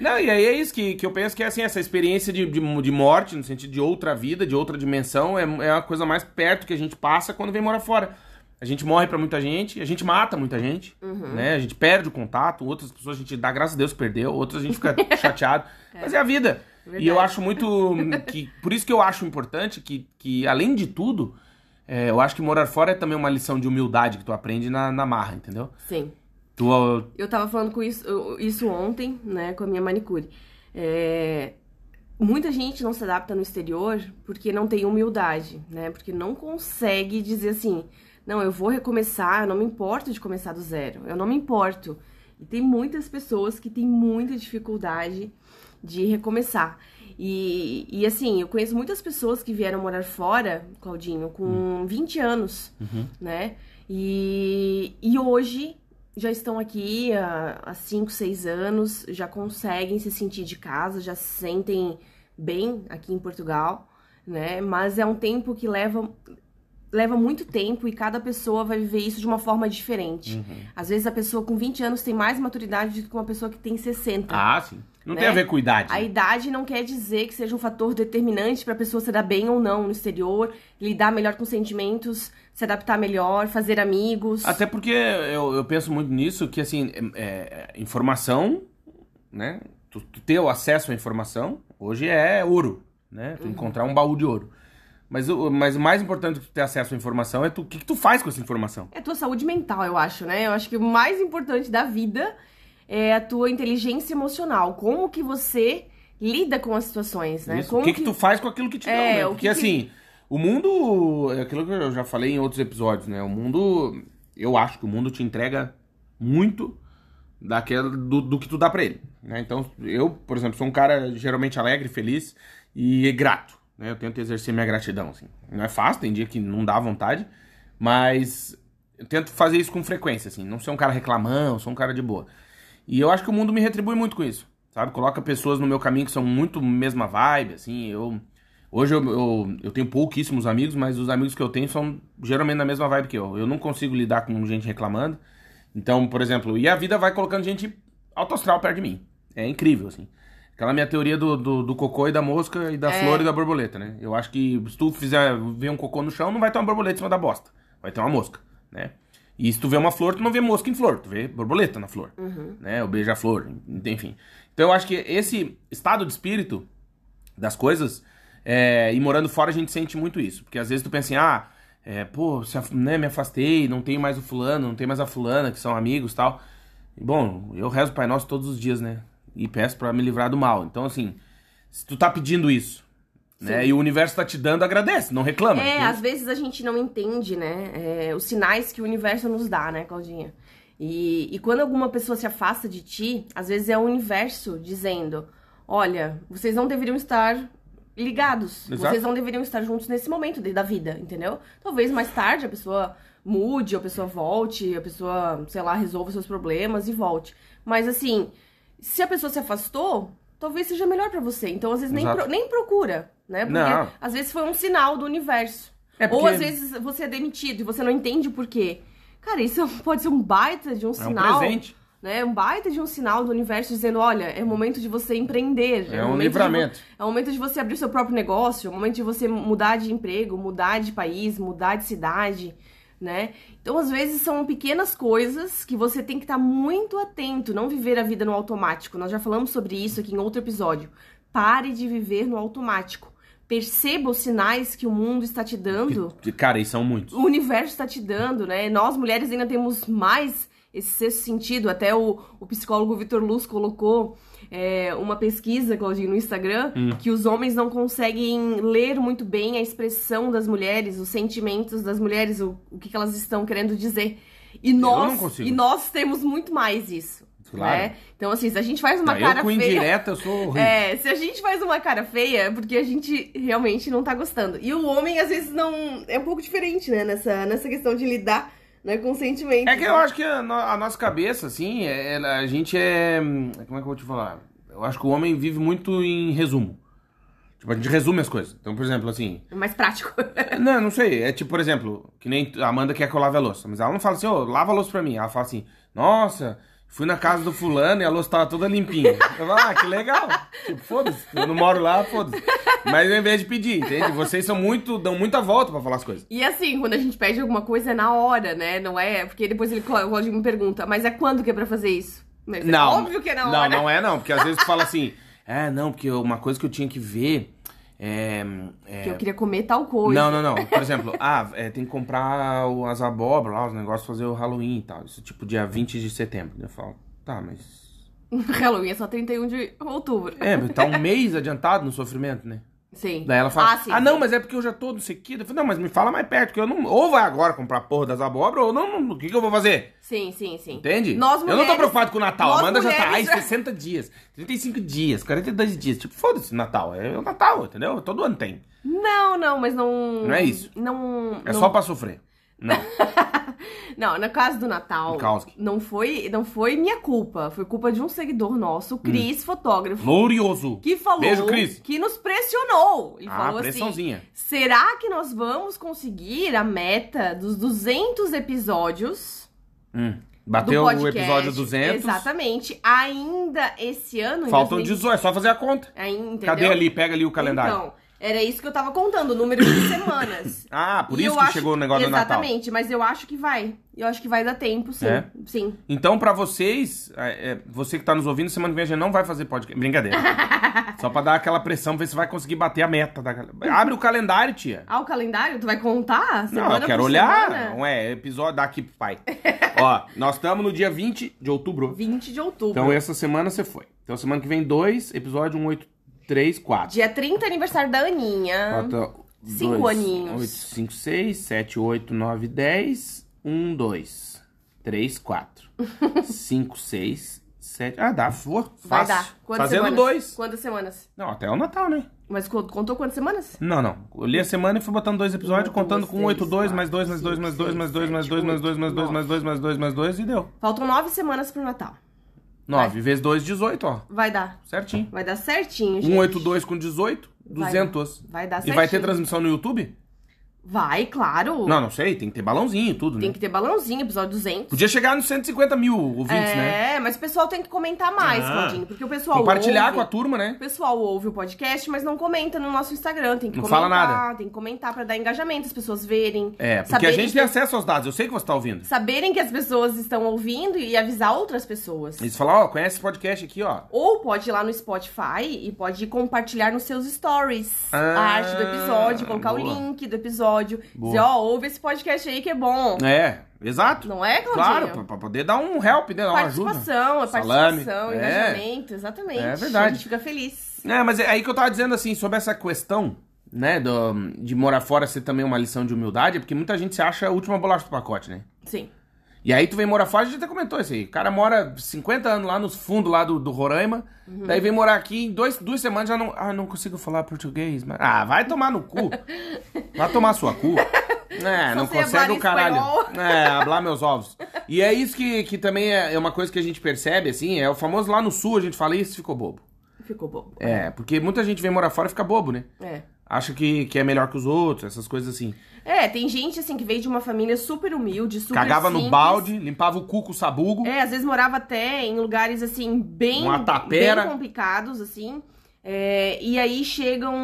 S1: não, e aí é isso que, que eu penso que é assim, essa experiência de, de, de morte, no sentido de outra vida, de outra dimensão, é, é a coisa mais perto que a gente passa quando vem morar fora. A gente morre pra muita gente, a gente mata muita gente, né? A gente perde o contato, outras pessoas a gente dá graças a Deus perdeu, outras a gente fica chateado. Mas é a vida. E eu
S2: Verdade.
S1: acho muito. que Por isso que eu acho importante que, que além de tudo, é, eu acho que morar fora é também uma lição de humildade que tu aprende na, na marra, entendeu?
S2: Sim.
S1: Tu,
S2: Eu tava falando com isso, isso ontem, né, com a minha manicure. É, muita gente não se adapta no exterior porque não tem humildade, né? Porque não consegue dizer assim, não, eu vou recomeçar, eu não me importo de começar do zero, eu não me importo. E tem muitas pessoas que têm muita dificuldade de recomeçar. E, e assim, eu conheço muitas pessoas que vieram morar fora, Claudinho, com 20 anos, né? E, e hoje já estão aqui há 5, 6 anos, já conseguem se sentir de casa, já se sentem bem aqui em Portugal, né? Mas é um tempo que leva leva muito tempo e cada pessoa vai viver isso de uma forma diferente. Uhum. Às vezes a pessoa com 20 anos tem mais maturidade do que uma pessoa que tem 60.
S1: Ah, sim. Não né? tem a ver com idade.
S2: A idade não quer dizer que seja um fator determinante para a pessoa se dar bem ou não no exterior, lidar melhor com sentimentos, se adaptar melhor, fazer amigos.
S1: Até porque eu, eu penso muito nisso, que assim, é, é, informação, né? Tu, tu ter o acesso à informação, hoje é ouro, né? Tu uhum. encontrar um baú de ouro. Mas o, mas o mais importante que ter acesso à informação é tu, o que, que tu faz com essa informação.
S2: É a tua saúde mental, eu acho, né? Eu acho que o mais importante da vida é a tua inteligência emocional. Como que você lida com as situações, né?
S1: Isso. o que, que, que, tu faz com aquilo que te é, dão, né? Porque assim, o mundo, é aquilo que eu já falei em outros episódios, né? O mundo, eu acho que o mundo te entrega muito daquela, do, do que tu dá pra ele, né? Então, eu, por exemplo, sou um cara geralmente alegre, feliz e grato. Né? Eu tento exercer minha gratidão, assim. Não é fácil, tem dia que não dá vontade, mas eu tento fazer isso com frequência, assim. Não ser um cara reclamão, sou um cara de boa. E eu acho que o mundo me retribui muito com isso, sabe? Coloca pessoas no meu caminho que são muito mesma vibe, assim. Eu hoje eu, eu, eu tenho pouquíssimos amigos, mas os amigos que eu tenho são geralmente na mesma vibe que eu. Eu não consigo lidar com gente reclamando. Então, por exemplo, e a vida vai colocando gente autoastral perto de mim. É incrível, assim. Aquela minha teoria do, do, do, cocô e da mosca e da é. flor e da borboleta, né? Eu acho que se tu fizer ver um cocô no chão, não vai ter uma borboleta em cima da bosta. Vai ter uma mosca, né? E se tu vê uma flor, tu não vê mosca em flor, tu vê borboleta na flor, uhum. né? O beija-flor, enfim. Então eu acho que esse estado de espírito das coisas, é, e morando fora a gente sente muito isso. Porque às vezes tu pensa assim, ah, é, pô, se, né, me afastei, não tenho mais o fulano, não tenho mais a fulana, que são amigos tal. E, bom, eu rezo o Pai Nosso todos os dias, né? e peço para me livrar do mal. Então, assim, se tu tá pedindo isso, né? E o universo tá te dando, agradece, não reclama.
S2: É, às vezes a gente não entende, né? É, os sinais que o universo nos dá, né, Claudinha? E, e quando alguma pessoa se afasta de ti, às vezes é o universo dizendo: olha, vocês não deveriam estar ligados. Exato. Vocês não deveriam estar juntos nesse momento da vida, entendeu? Talvez mais tarde a pessoa mude, a pessoa volte, a pessoa, sei lá, resolva seus problemas e volte. Mas assim, se a pessoa se afastou, talvez seja melhor para você. Então, às vezes, nem, pro, nem procura, né? Porque
S1: não.
S2: às vezes foi um sinal do universo. É porque... Ou às vezes você é demitido e você não entende o porquê. Cara, isso pode ser um baita de um é sinal.
S1: Um presente.
S2: Né? Um baita de um sinal do universo dizendo, olha, é o momento de você empreender.
S1: É, é um livramento.
S2: De, é o momento de você abrir seu próprio negócio, é o momento de você mudar de emprego, mudar de país, mudar de cidade né? Então, às vezes, são pequenas coisas que você tem que estar tá muito atento, não viver a vida no automático. Nós já falamos sobre isso aqui em outro episódio. Pare de viver no automático. Perceba os sinais que o mundo está te dando.
S1: Cara, e são muitos.
S2: O universo está te dando, né? Nós, mulheres, ainda temos mais esse sexto sentido. Até o, o psicólogo Vitor Luz colocou é, uma pesquisa, Claudinho, no Instagram, hum. que os homens não conseguem ler muito bem a expressão das mulheres, os sentimentos das mulheres, o, o que, que elas estão querendo dizer. E nós, e nós temos muito mais isso. Claro. Né? Então, assim, se a gente faz uma não, cara
S1: eu com
S2: feia.
S1: indireta, eu sou horrível.
S2: É, se a gente faz uma cara feia, é porque a gente realmente não tá gostando. E o homem, às vezes, não. É um pouco diferente, né? Nessa, nessa questão de lidar né, com sentimentos.
S1: É que eu acho que a, a nossa cabeça, assim, é, a gente é. Como é que eu vou te falar? Eu acho que o homem vive muito em resumo. Tipo, a gente resume as coisas. Então, por exemplo, assim.
S2: É mais prático.
S1: não, não sei. É tipo, por exemplo, que nem a Amanda quer que eu lave a louça. Mas ela não fala assim, ô, oh, lava a louça pra mim. Ela fala assim, nossa, Fui na casa do fulano e a louça tava toda limpinha. Eu falo, ah, que legal. Tipo, foda-se. Eu não moro lá, foda-se. Mas ao invés de pedir, entende? Vocês são muito, dão muita volta pra falar as coisas.
S2: E assim, quando a gente pede alguma coisa é na hora, né? Não é? Porque depois ele, o me pergunta, mas é quando que é pra fazer isso? Mas é
S1: não.
S2: É óbvio que é na hora.
S1: Não, não é não. Porque às vezes tu fala assim, é, não, porque uma coisa que eu tinha que ver é,
S2: é... Que eu queria comer tal coisa.
S1: Não, não, não. Por exemplo, ah, é, tem que comprar as abóboras lá, os negócios, fazer o Halloween e tal. Isso tipo dia 20 de setembro. Eu falo, tá, mas.
S2: Halloween é só 31 de outubro.
S1: É, tá um mês adiantado no sofrimento, né?
S2: Sim.
S1: Daí ela fala, ah, sim, ah não, sim. mas é porque eu já tô não sei o que. Eu falei, não, mas me fala mais perto, que eu não. Ou vai agora comprar porra das abóboras, ou não, o que, que eu vou fazer?
S2: Sim, sim, sim.
S1: Entende?
S2: Nós mulheres,
S1: eu não tô preocupado com o Natal. A Amanda já tá, ai, 60 dias, 35 dias, 42 dias. Tipo, foda-se Natal. É o Natal, entendeu? Todo ano tem.
S2: Não, não, mas não.
S1: Não é isso.
S2: Não.
S1: É
S2: não...
S1: só pra sofrer. Não.
S2: Não, no caso do Natal, não foi, não foi minha culpa. Foi culpa de um seguidor nosso, Cris, fotógrafo.
S1: Glorioso.
S2: Que falou
S1: Hum. Beijo,
S2: que nos pressionou. Ele
S1: Ah,
S2: falou assim:
S1: pressãozinha.
S2: será que nós vamos conseguir a meta dos 200 episódios
S1: Hum. Bateu
S2: podcast?
S1: o episódio 200.
S2: Exatamente. Ainda esse ano.
S1: Faltam
S2: 2000
S1: 18, é só fazer a conta.
S2: Ainda?
S1: Cadê ali? Pega ali o calendário.
S2: Então, era isso que eu tava contando, o número de semanas.
S1: Ah, por
S2: E
S1: isso
S2: eu
S1: que
S2: acho-
S1: chegou o negócio do Natal.
S2: Exatamente, mas eu acho que vai. Eu acho que vai dar tempo, sim.
S1: É?
S2: Sim.
S1: Então, pra vocês, é, é, você que tá nos ouvindo, semana que vem a gente não vai fazer podcast. Brincadeira. Só pra dar aquela pressão, ver se vai conseguir bater a meta. Da... Abre o calendário, tia.
S2: Ah, o calendário? Tu vai contar?
S1: Não, eu quero
S2: por
S1: olhar.
S2: semana?
S1: Não é, episódio daqui pro pai. Ó, nós estamos no dia 20 de outubro.
S2: 20 de outubro.
S1: Então, essa semana você foi. Então, semana que vem, dois, episódio 183, 4.
S2: Dia 30, aniversário da Aninha. Cinco aninhos.
S1: 8, 5, 6, 7, 8, 9, 10, 1, 2, 3, 4, 5, 6, 7. Ah, dá, for.
S2: Vai
S1: Fácil.
S2: dar. Quantas
S1: Fazendo
S2: semanas?
S1: dois.
S2: Quantas semanas?
S1: Não, até o Natal, né?
S2: Mas co- contou quantas semanas?
S1: Não, não. Eu li a semana e fui botando dois episódios,
S2: Um,
S1: contando com 8,
S2: três,
S1: 2, mais 2, mais 2,
S2: quatro,
S1: mais 2,
S2: cinco,
S1: mais 2, mais
S2: seis,
S1: 2, mais
S2: sete,
S1: 2, mais 2, mais 2, mais 2, mais 2 e deu.
S2: Faltam nove semanas pro Natal.
S1: 9 vezes 2, 18, ó.
S2: Vai dar.
S1: Certinho.
S2: Vai dar certinho, gente.
S1: 182 com 18,
S2: Vai
S1: 200.
S2: Vai dar
S1: E
S2: certinho.
S1: vai ter transmissão no YouTube?
S2: Vai, claro.
S1: Não, não sei. Tem que ter balãozinho e tudo,
S2: Tem
S1: né?
S2: que ter balãozinho, episódio 200.
S1: Podia chegar nos 150 mil ouvintes,
S2: é,
S1: né?
S2: mas o pessoal tem que comentar mais,
S1: Ah.
S2: Claudinho. Porque o pessoal
S1: Compartilhar
S2: ouve,
S1: com a turma, né?
S2: O pessoal ouve o podcast, mas não comenta no nosso Instagram. Tem que
S1: Não
S2: comentar.
S1: fala nada.
S2: Tem que comentar pra dar engajamento, as pessoas verem.
S1: É, porque a gente
S2: que-
S1: tem acesso aos dados. Eu sei que você tá ouvindo.
S2: Saberem que as pessoas estão ouvindo e avisar outras pessoas.
S1: Eles falam, ó, conhece esse podcast aqui, ó.
S2: Ou pode ir lá no Spotify e pode compartilhar nos seus stories
S1: Ah,
S2: a arte do episódio, colocar o
S1: boa.
S2: link do episódio.
S1: Boa.
S2: Dizer, ó, ouve esse podcast aí que é bom.
S1: É, exato.
S2: Não é,
S1: Claro,
S2: Claudinho?
S1: pra, pra poder dar um help, né? Dar uma ajuda.
S2: Participação,
S1: Salame.
S2: participação,
S1: É.
S2: engajamento, exatamente.
S1: É verdade.
S2: A gente fica feliz.
S1: É, mas é aí que eu tava dizendo assim, sobre essa questão, né, do, de morar fora ser também uma lição de humildade, é porque muita gente se acha a última bolacha do pacote, né?
S2: Sim.
S1: E aí tu vem morar fora, a gente até comentou isso aí. O cara mora 50 anos lá nos fundos lá do, do Roraima,
S2: Uhum.
S1: daí vem morar aqui em dois, duas semanas já não. Ah, não consigo falar português. Mas, ah, vai tomar no cu. Vai tomar sua cu. É, não consegue o caralho.
S2: espanhol.
S1: É, hablar meus ovos. E é isso que, que também é, é uma coisa que a gente percebe, assim, é o famoso lá no sul, a gente fala, isso ficou bobo.
S2: Ficou bom.
S1: É, porque muita gente vem morar fora e fica bobo, né?
S2: É.
S1: Acha que, que é melhor que os outros, essas coisas assim.
S2: É, tem gente assim que veio de uma família super humilde, super
S1: Cagava no
S2: simples.
S1: balde, limpava o cu com o sabugo.
S2: É, às vezes morava até em lugares assim bem, bem complicados assim. É, e aí chegam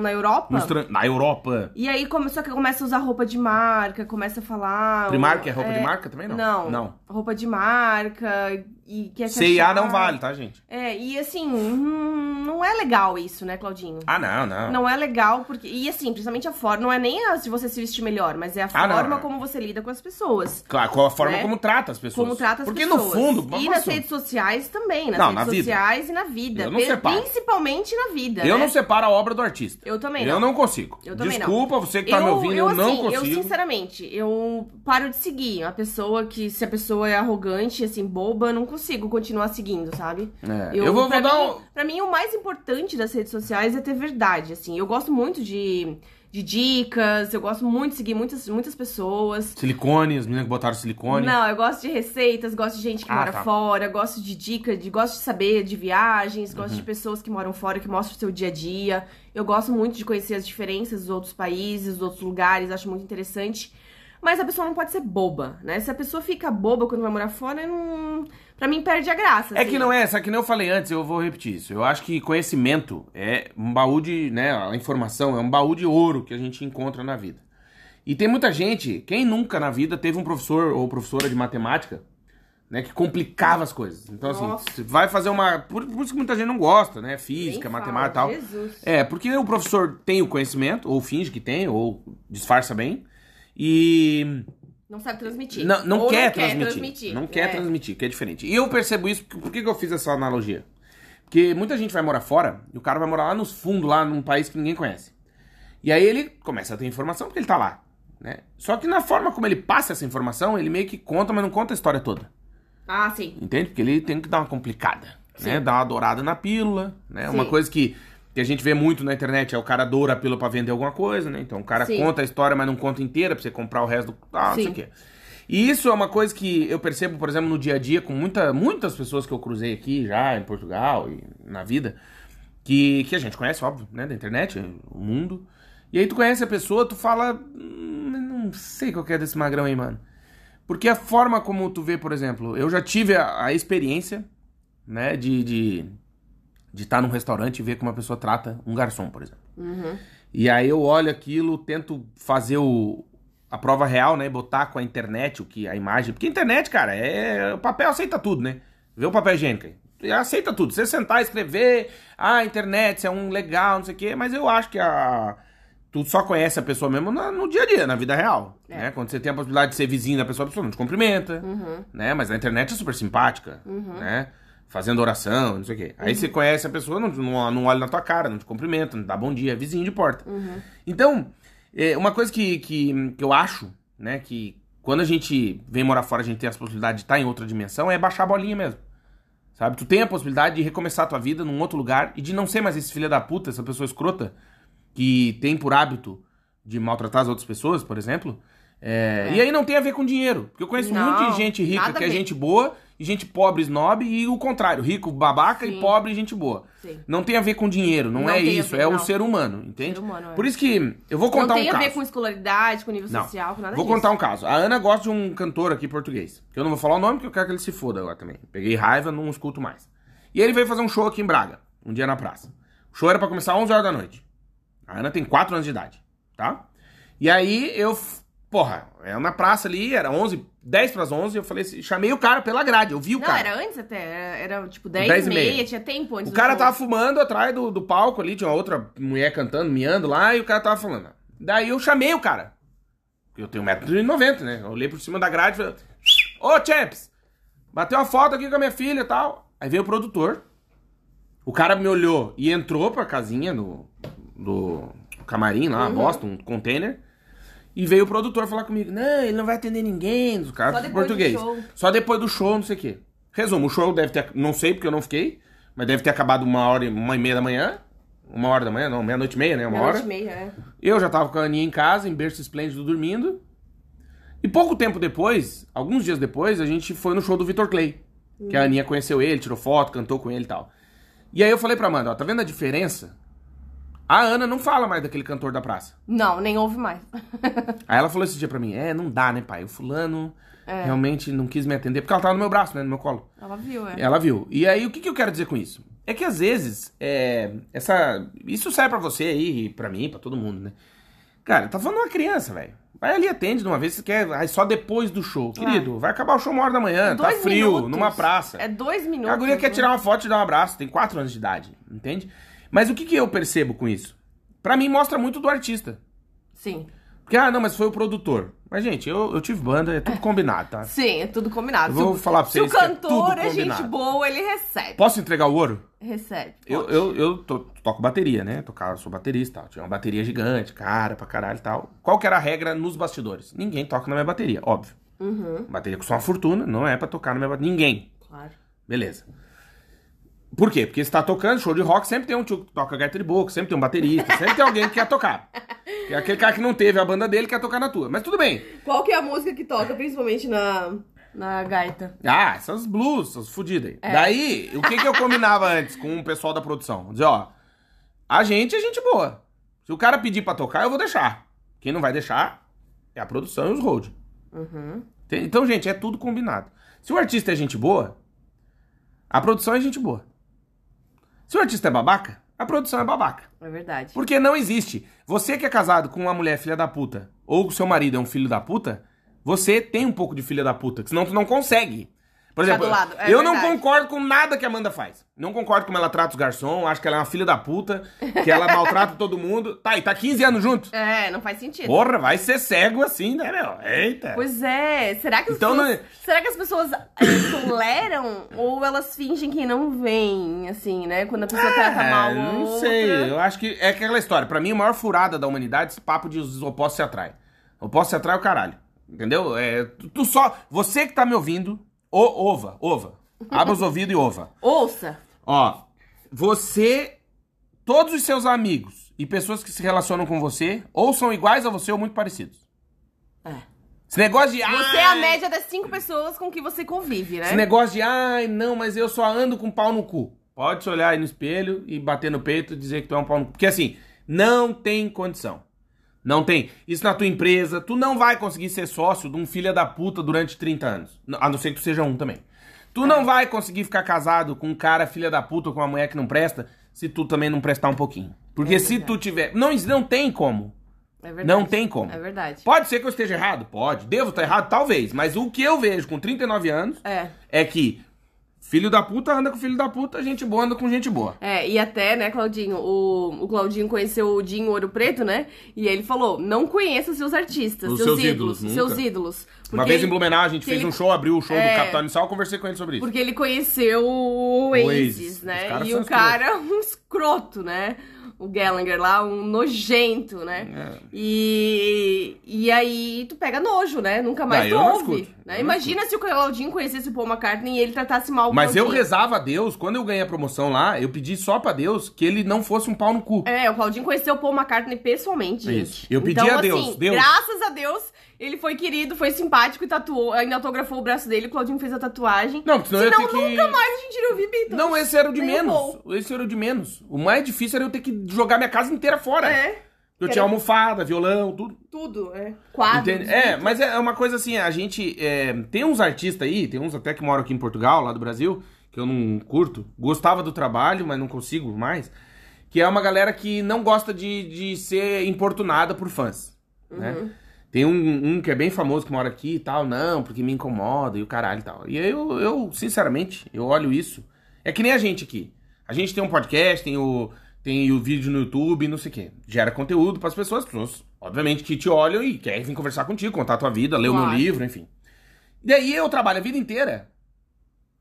S2: na Europa.
S1: no Na Europa.
S2: E aí começou que começa a usar roupa de marca, começa a falar.
S1: Primark é roupa de marca também, não?
S2: Não.
S1: Não.
S2: Roupa de marca e quer se
S1: CIA não vale, tá, gente?
S2: É, e assim, hum, não é legal isso, né, Claudinho?
S1: Ah, não, não.
S2: Não é legal, porque. E assim, principalmente a forma. Não é nem a de você se vestir melhor, mas é a
S1: Ah, não,
S2: forma
S1: não.
S2: como você lida com as pessoas.
S1: Claro, qual a forma
S2: Né?
S1: como trata as pessoas.
S2: Como trata as
S1: Porque
S2: pessoas.
S1: no fundo.
S2: E
S1: vamos
S2: nas redes sociais também, nas
S1: Não, na
S2: redes
S1: vida.
S2: sociais e na vida.
S1: Eu não separo.
S2: Principalmente na vida.
S1: Eu
S2: né?
S1: não separo a obra do artista.
S2: Eu também
S1: Eu
S2: não.
S1: não consigo.
S2: Eu também não.
S1: Desculpa, você que tá me ouvindo, eu, não
S2: assim,
S1: consigo.
S2: Eu, sinceramente, eu paro de seguir. A pessoa que, se a pessoa é arrogante, assim, boba, eu não consigo continuar seguindo, sabe?
S1: É, eu vou-
S2: pra
S1: vou dar
S2: mim,
S1: um-
S2: Pra mim, o mais importante das redes sociais é ter verdade, assim. Eu gosto muito de, de dicas, eu gosto muito de seguir muitas, muitas pessoas.
S1: Silicone, as meninas que botaram silicone.
S2: Não, eu gosto de receitas, gosto de gente que
S1: Ah,
S2: mora
S1: tá.
S2: fora, gosto de dicas, de, gosto de saber de viagens, gosto
S1: Uhum.
S2: de pessoas que moram fora, que mostram o seu dia a dia. Eu gosto muito de conhecer as diferenças dos outros países, dos outros lugares, acho muito interessante. Mas a pessoa não pode ser boba, né? Se a pessoa fica boba quando vai morar fora, não... pra mim perde a graça.
S1: É
S2: assim.
S1: que não é, só que nem eu falei antes, eu vou repetir isso. Eu acho que conhecimento é um baú de, né, a informação é um baú de ouro que a gente encontra na vida. E tem muita gente, quem nunca na vida teve um professor ou professora de matemática, né, que complicava as coisas. Então assim,
S2: Nossa.
S1: vai fazer uma, por, por isso que muita gente não gosta, né,
S2: Nem
S1: física,
S2: fala,
S1: matemática e tal.
S2: Jesus.
S1: É, porque o professor tem o conhecimento, ou finge que tem, ou disfarça bem, e
S2: Não sabe transmitir.
S1: não, não
S2: Ou
S1: quer, transmitir. Não quer
S2: É.
S1: transmitir, que é diferente. E eu percebo isso, porque, por que, eu fiz essa analogia? Porque muita gente vai morar fora, e o cara vai morar lá nos fundos, lá num país que ninguém conhece. E aí ele começa a ter informação porque ele tá lá. Né? Só que na forma como ele passa essa informação, ele meio que conta, mas não conta a história toda.
S2: Ah, sim.
S1: Entende? Porque ele tem que dar uma complicada. Né? Dar uma dourada na pílula. Né? Uma coisa que que a gente vê muito na internet é o cara doura a pílula pra vender alguma coisa, né? Então o cara
S2: Sim.
S1: conta a história, mas não conta inteira pra você comprar o resto do. Ah, não sei
S2: Sim.
S1: o quê. E isso é uma coisa que eu percebo, por exemplo, no dia a dia, com muita, muitas pessoas que eu cruzei aqui já em Portugal e na vida, que, que a gente conhece, óbvio, né? Da internet, o mundo. E aí tu conhece a pessoa, tu fala. "Hum, não sei qual que é desse magrão aí, mano. Porque a forma como tu vê, por exemplo, eu já tive a, a experiência, né, de de de estar num restaurante e ver como uma pessoa trata um garçom, por exemplo.
S2: Uhum.
S1: E aí eu olho aquilo, tento fazer o, a prova real, né, botar com a internet o que a imagem, porque a internet, cara, é o papel aceita tudo, né? Vê o papel higiênico aí. Aceita tudo. Você sentar e escrever, ah, a internet é um legal, não sei o quê, mas eu acho que a tu só conhece a pessoa mesmo na- no dia a dia, na vida real.
S2: É.
S1: Né? Quando você tem a possibilidade de ser vizinho da pessoa, a pessoa não te cumprimenta.
S2: Uhum.
S1: Né? Mas a internet é super simpática. Né? Fazendo oração, não sei o quê. Aí você conhece a pessoa, não, não, não olha na tua cara, não te cumprimenta, não dá bom dia, é vizinho de porta.
S2: Uhum.
S1: Então, é, uma coisa que, que, que eu acho, né, que quando a gente vem morar fora, a gente tem a possibilidade de estar em outra dimensão, é baixar a bolinha mesmo. Sabe? Tu tem a possibilidade de recomeçar a tua vida num outro lugar e de não ser mais esse filho da puta, essa pessoa escrota, que tem por hábito de maltratar as outras pessoas, por exemplo. É,
S2: É.
S1: E aí não tem a ver com dinheiro. Porque eu conheço
S2: Não,
S1: muita gente rica que é gente boa gente pobre, snob, e o contrário, rico, babaca e
S2: Sim.
S1: pobre, gente boa.
S2: Sim.
S1: Não tem a ver com dinheiro, não,
S2: Não
S1: é isso,
S2: ver,
S1: é o
S2: não.
S1: ser humano, entende?
S2: Ser humano, é.
S1: Por isso que eu vou contar
S2: não tem
S1: um
S2: a
S1: caso.
S2: ver com escolaridade, com nível
S1: Não.
S2: social, com nada
S1: Vou
S2: disso.
S1: contar um caso. A Ana gosta de um cantor aqui português. Que eu não vou falar o nome, porque eu quero que ele se foda agora também. Peguei raiva, não escuto mais. E ele veio fazer um show aqui em Braga, um dia na praça. O show era pra começar às 11 horas da noite. A Ana tem 4 anos de idade, tá? E aí eu, porra, é na praça ali, era 11, 10 pras 11, eu falei assim, chamei o cara pela grade, eu vi o
S2: Não,
S1: cara.
S2: era antes até. Era, era, tipo 10,
S1: 10
S2: e
S1: e
S2: meia,
S1: meia.
S2: tinha tempo antes
S1: O cara tava fumando atrás do, do palco ali, tinha uma outra mulher cantando, miando lá, e o cara tava falando. Daí eu chamei o cara. Eu tenho 1,90m, né? Eu olhei por cima da grade e falei, ô Champs, bateu uma foto aqui com a minha filha e tal. Aí veio o produtor. O cara me olhou e entrou pra casinha do, do camarim lá,
S2: Uhum.
S1: bosta, um container. E veio o produtor falar comigo, não, ele não vai atender ninguém, os caras
S2: Só
S1: português.
S2: show.
S1: Só depois do show, não sei o quê. Resumo, o show deve ter, não sei porque eu não fiquei, mas deve ter acabado uma hora, e- uma e meia da manhã. Uma hora da manhã, não, meia-noite e meia, né? Uma hora.
S2: Meia-noite e meia, é.
S1: Eu já tava com a Aninha em casa, em berço esplêndido, dormindo. E pouco tempo depois, alguns dias depois, a gente foi no show do Vitor Clay. Que a Aninha conheceu ele, tirou foto, cantou com ele e tal. E aí eu falei pra Amanda, ó, tá vendo a diferença? A Ana não fala mais daquele cantor da praça.
S2: Não, nem ouve mais.
S1: Aí ela falou esse dia pra mim, é, não dá, né, pai? O fulano
S2: É.
S1: realmente não quis me atender, porque ela tava no meu braço, né, no meu colo.
S2: Ela viu, é.
S1: Ela viu. E aí, o que, que eu quero dizer com isso? É que às vezes, é, essa. Isso serve pra você aí, e pra mim, pra todo mundo, né? Cara, tá falando uma criança, velho. Vai ali, atende de uma vez, se quer. Aí só depois do show. Querido, vai acabar o show uma hora da manhã, tá
S2: Dois
S1: frio,
S2: minutos.
S1: numa praça.
S2: É dois minutos.
S1: A guria quer
S2: né?
S1: tirar uma foto e dar um abraço, tem 4 anos de idade, entende? Mas o que, que eu percebo com isso? Pra mim, mostra muito do artista.
S2: Sim.
S1: Porque, ah, não, mas foi o produtor. Mas, gente, eu, eu tive banda, é tudo combinado, tá?
S2: Sim, é tudo combinado.
S1: Eu vou
S2: Se o-
S1: falar pra
S2: Se o
S1: vocês é
S2: cantor
S1: tudo
S2: é, gente boa, ele recebe.
S1: Posso entregar o ouro?
S2: Recebe.
S1: Eu, eu, eu to- toco bateria, né? Tocar, sou baterista e tal. Tinha uma bateria gigante, cara, pra caralho e tal. Qual que era a regra nos bastidores? Ninguém toca na minha bateria, óbvio.
S2: Uhum,
S1: Bateria custa uma fortuna, não é pra tocar na minha bateria. Ninguém.
S2: claro.
S1: Beleza. Por quê? Porque você tá tocando show de rock, sempre tem um tio que toca gaita de boca, sempre tem um baterista, sempre tem alguém que quer tocar. Que é aquele cara que não teve a banda dele quer tocar na tua. Mas tudo bem.
S2: Qual que é a música que toca, principalmente na, na gaita?
S1: Ah, essas blues, essas fodidas aí.
S2: É.
S1: Daí, o que que eu combinava antes com o pessoal da produção? Dizer, ó, a gente é gente boa. Se o cara pedir pra tocar, eu vou deixar. Quem não vai deixar é a produção e os road.
S2: Uhum.
S1: Então, gente, é tudo combinado. Se o artista é gente boa, a produção é gente boa. Se o artista é babaca, a produção é babaca.
S2: É verdade.
S1: Porque não existe. Você que é casado com uma mulher filha da puta, ou o seu marido é um filho da puta, você tem um pouco de filha da puta, que senão tu não consegue. Por
S2: Ficar
S1: exemplo,
S2: é
S1: eu não
S2: verdade.
S1: concordo com nada que a Amanda faz. Não concordo como ela trata os garçons, acho que ela é uma filha da puta, que ela maltrata todo mundo. Tá, e tá 15 anos junto.
S2: É, não faz sentido.
S1: Porra, vai ser cego assim, né, meu? Eita.
S2: Pois é, será que as
S1: Então,
S2: pessoas,
S1: não é-
S2: será que as pessoas toleram ou elas fingem que não veem, assim, né? Quando a pessoa trata mal
S1: É, não
S2: outra.
S1: sei. Eu acho que é aquela história. Pra mim, a maior furada da humanidade é esse papo de os opostos se atraem. Opostos se atraem o caralho. Entendeu? É, tu, tu só. Você que tá me ouvindo, o, ova, ova. Abra os ouvidos e ova.
S2: Ouça.
S1: Ó, você todos os seus amigos e pessoas que se relacionam com você ou são iguais a você ou muito parecidos.
S2: É.
S1: Esse negócio de.
S2: Você é a
S1: "Ai",
S2: média das cinco pessoas com que você convive, né?
S1: Esse negócio de, ai, não, mas eu só ando com pau no cu. Pode se olhar aí no espelho e bater no peito e dizer que tu é um pau no cu. Porque assim, não tem condição. Não tem. Isso na tua empresa, tu não vai conseguir ser sócio de um filho da puta durante 30 anos. A não ser que tu seja um também. Tu não vai conseguir ficar casado com um cara filha da puta ou com uma mulher que não presta se tu também não prestar um pouquinho. Porque
S2: É
S1: se tu tiver. Não, não tem como.
S2: É verdade.
S1: Não tem como.
S2: É verdade.
S1: Pode ser que eu esteja errado? Pode. Devo estar errado? Talvez. Mas o que eu vejo com 39 anos
S2: É.
S1: é que filho da puta anda com filho da puta, gente boa anda com gente boa.
S2: É, e até, né, Claudinho, o, o Claudinho conheceu o Dinho Ouro Preto, né? E ele falou: não conheça seus artistas,
S1: Os
S2: seus,
S1: seus ídolos,
S2: ídolos, seus ídolos.
S1: Uma vez em Blumenau a gente fez
S2: ele-
S1: um show, abriu o show
S2: É.
S1: do Capitão Inicial, eu conversei com ele sobre isso.
S2: Porque ele conheceu o
S1: O
S2: Oasis,
S1: Oasis. Os
S2: né? E o cara é um escroto, né? O Gallagher lá, um nojento, né?
S1: É.
S2: E, e aí tu pega nojo, né? Nunca mais
S1: Ah,
S2: tu
S1: eu não
S2: ouve. né?
S1: eu não
S2: Imagina se o Claudinho conhecesse o Paul McCartney e ele tratasse mal o
S1: Mas eu
S2: Claudinho.
S1: rezava a Deus, quando eu ganhei a promoção lá, eu pedi só pra Deus que ele não fosse um pau no cu.
S2: É, o Claudinho conheceu o Paul McCartney pessoalmente, gente.
S1: Isso. Eu pedi
S2: então,
S1: a Deus,
S2: assim,
S1: Deus.
S2: graças a Deus, ele foi querido, foi simpático e tatuou, ainda autografou o braço dele, o Claudinho fez a tatuagem.
S1: Não, porque senão eu ia
S2: Senão
S1: ter que-
S2: nunca mais a gente iria ouvir Beatles.
S1: Não, esse era o de
S2: Nem
S1: menos.
S2: Paul.
S1: Esse era o de menos. O mais difícil era eu ter que jogar minha casa inteira fora.
S2: É,
S1: Eu
S2: Era-
S1: tinha almofada, violão, tudo.
S2: tudo, é.
S1: Entende? É, mas é uma coisa assim, a gente. é, tem uns artistas aí, tem uns até que moram aqui em Portugal, lá do Brasil, que eu não curto. Gostava do trabalho, mas não consigo mais. Que é uma galera que não gosta de, de ser importunada por fãs. Né? Tem um, um que é bem famoso que mora aqui e tal, não, porque me incomoda e o caralho e tal. E eu, eu, sinceramente, eu olho isso. É que nem a gente aqui. A gente tem um podcast, tem o, tem o vídeo no YouTube, não sei o quê. Gera conteúdo para as pessoas, as pessoas, obviamente, que te olham e querem vir conversar contigo, contar a tua vida, ler o meu livro, enfim. E aí eu trabalho a vida inteira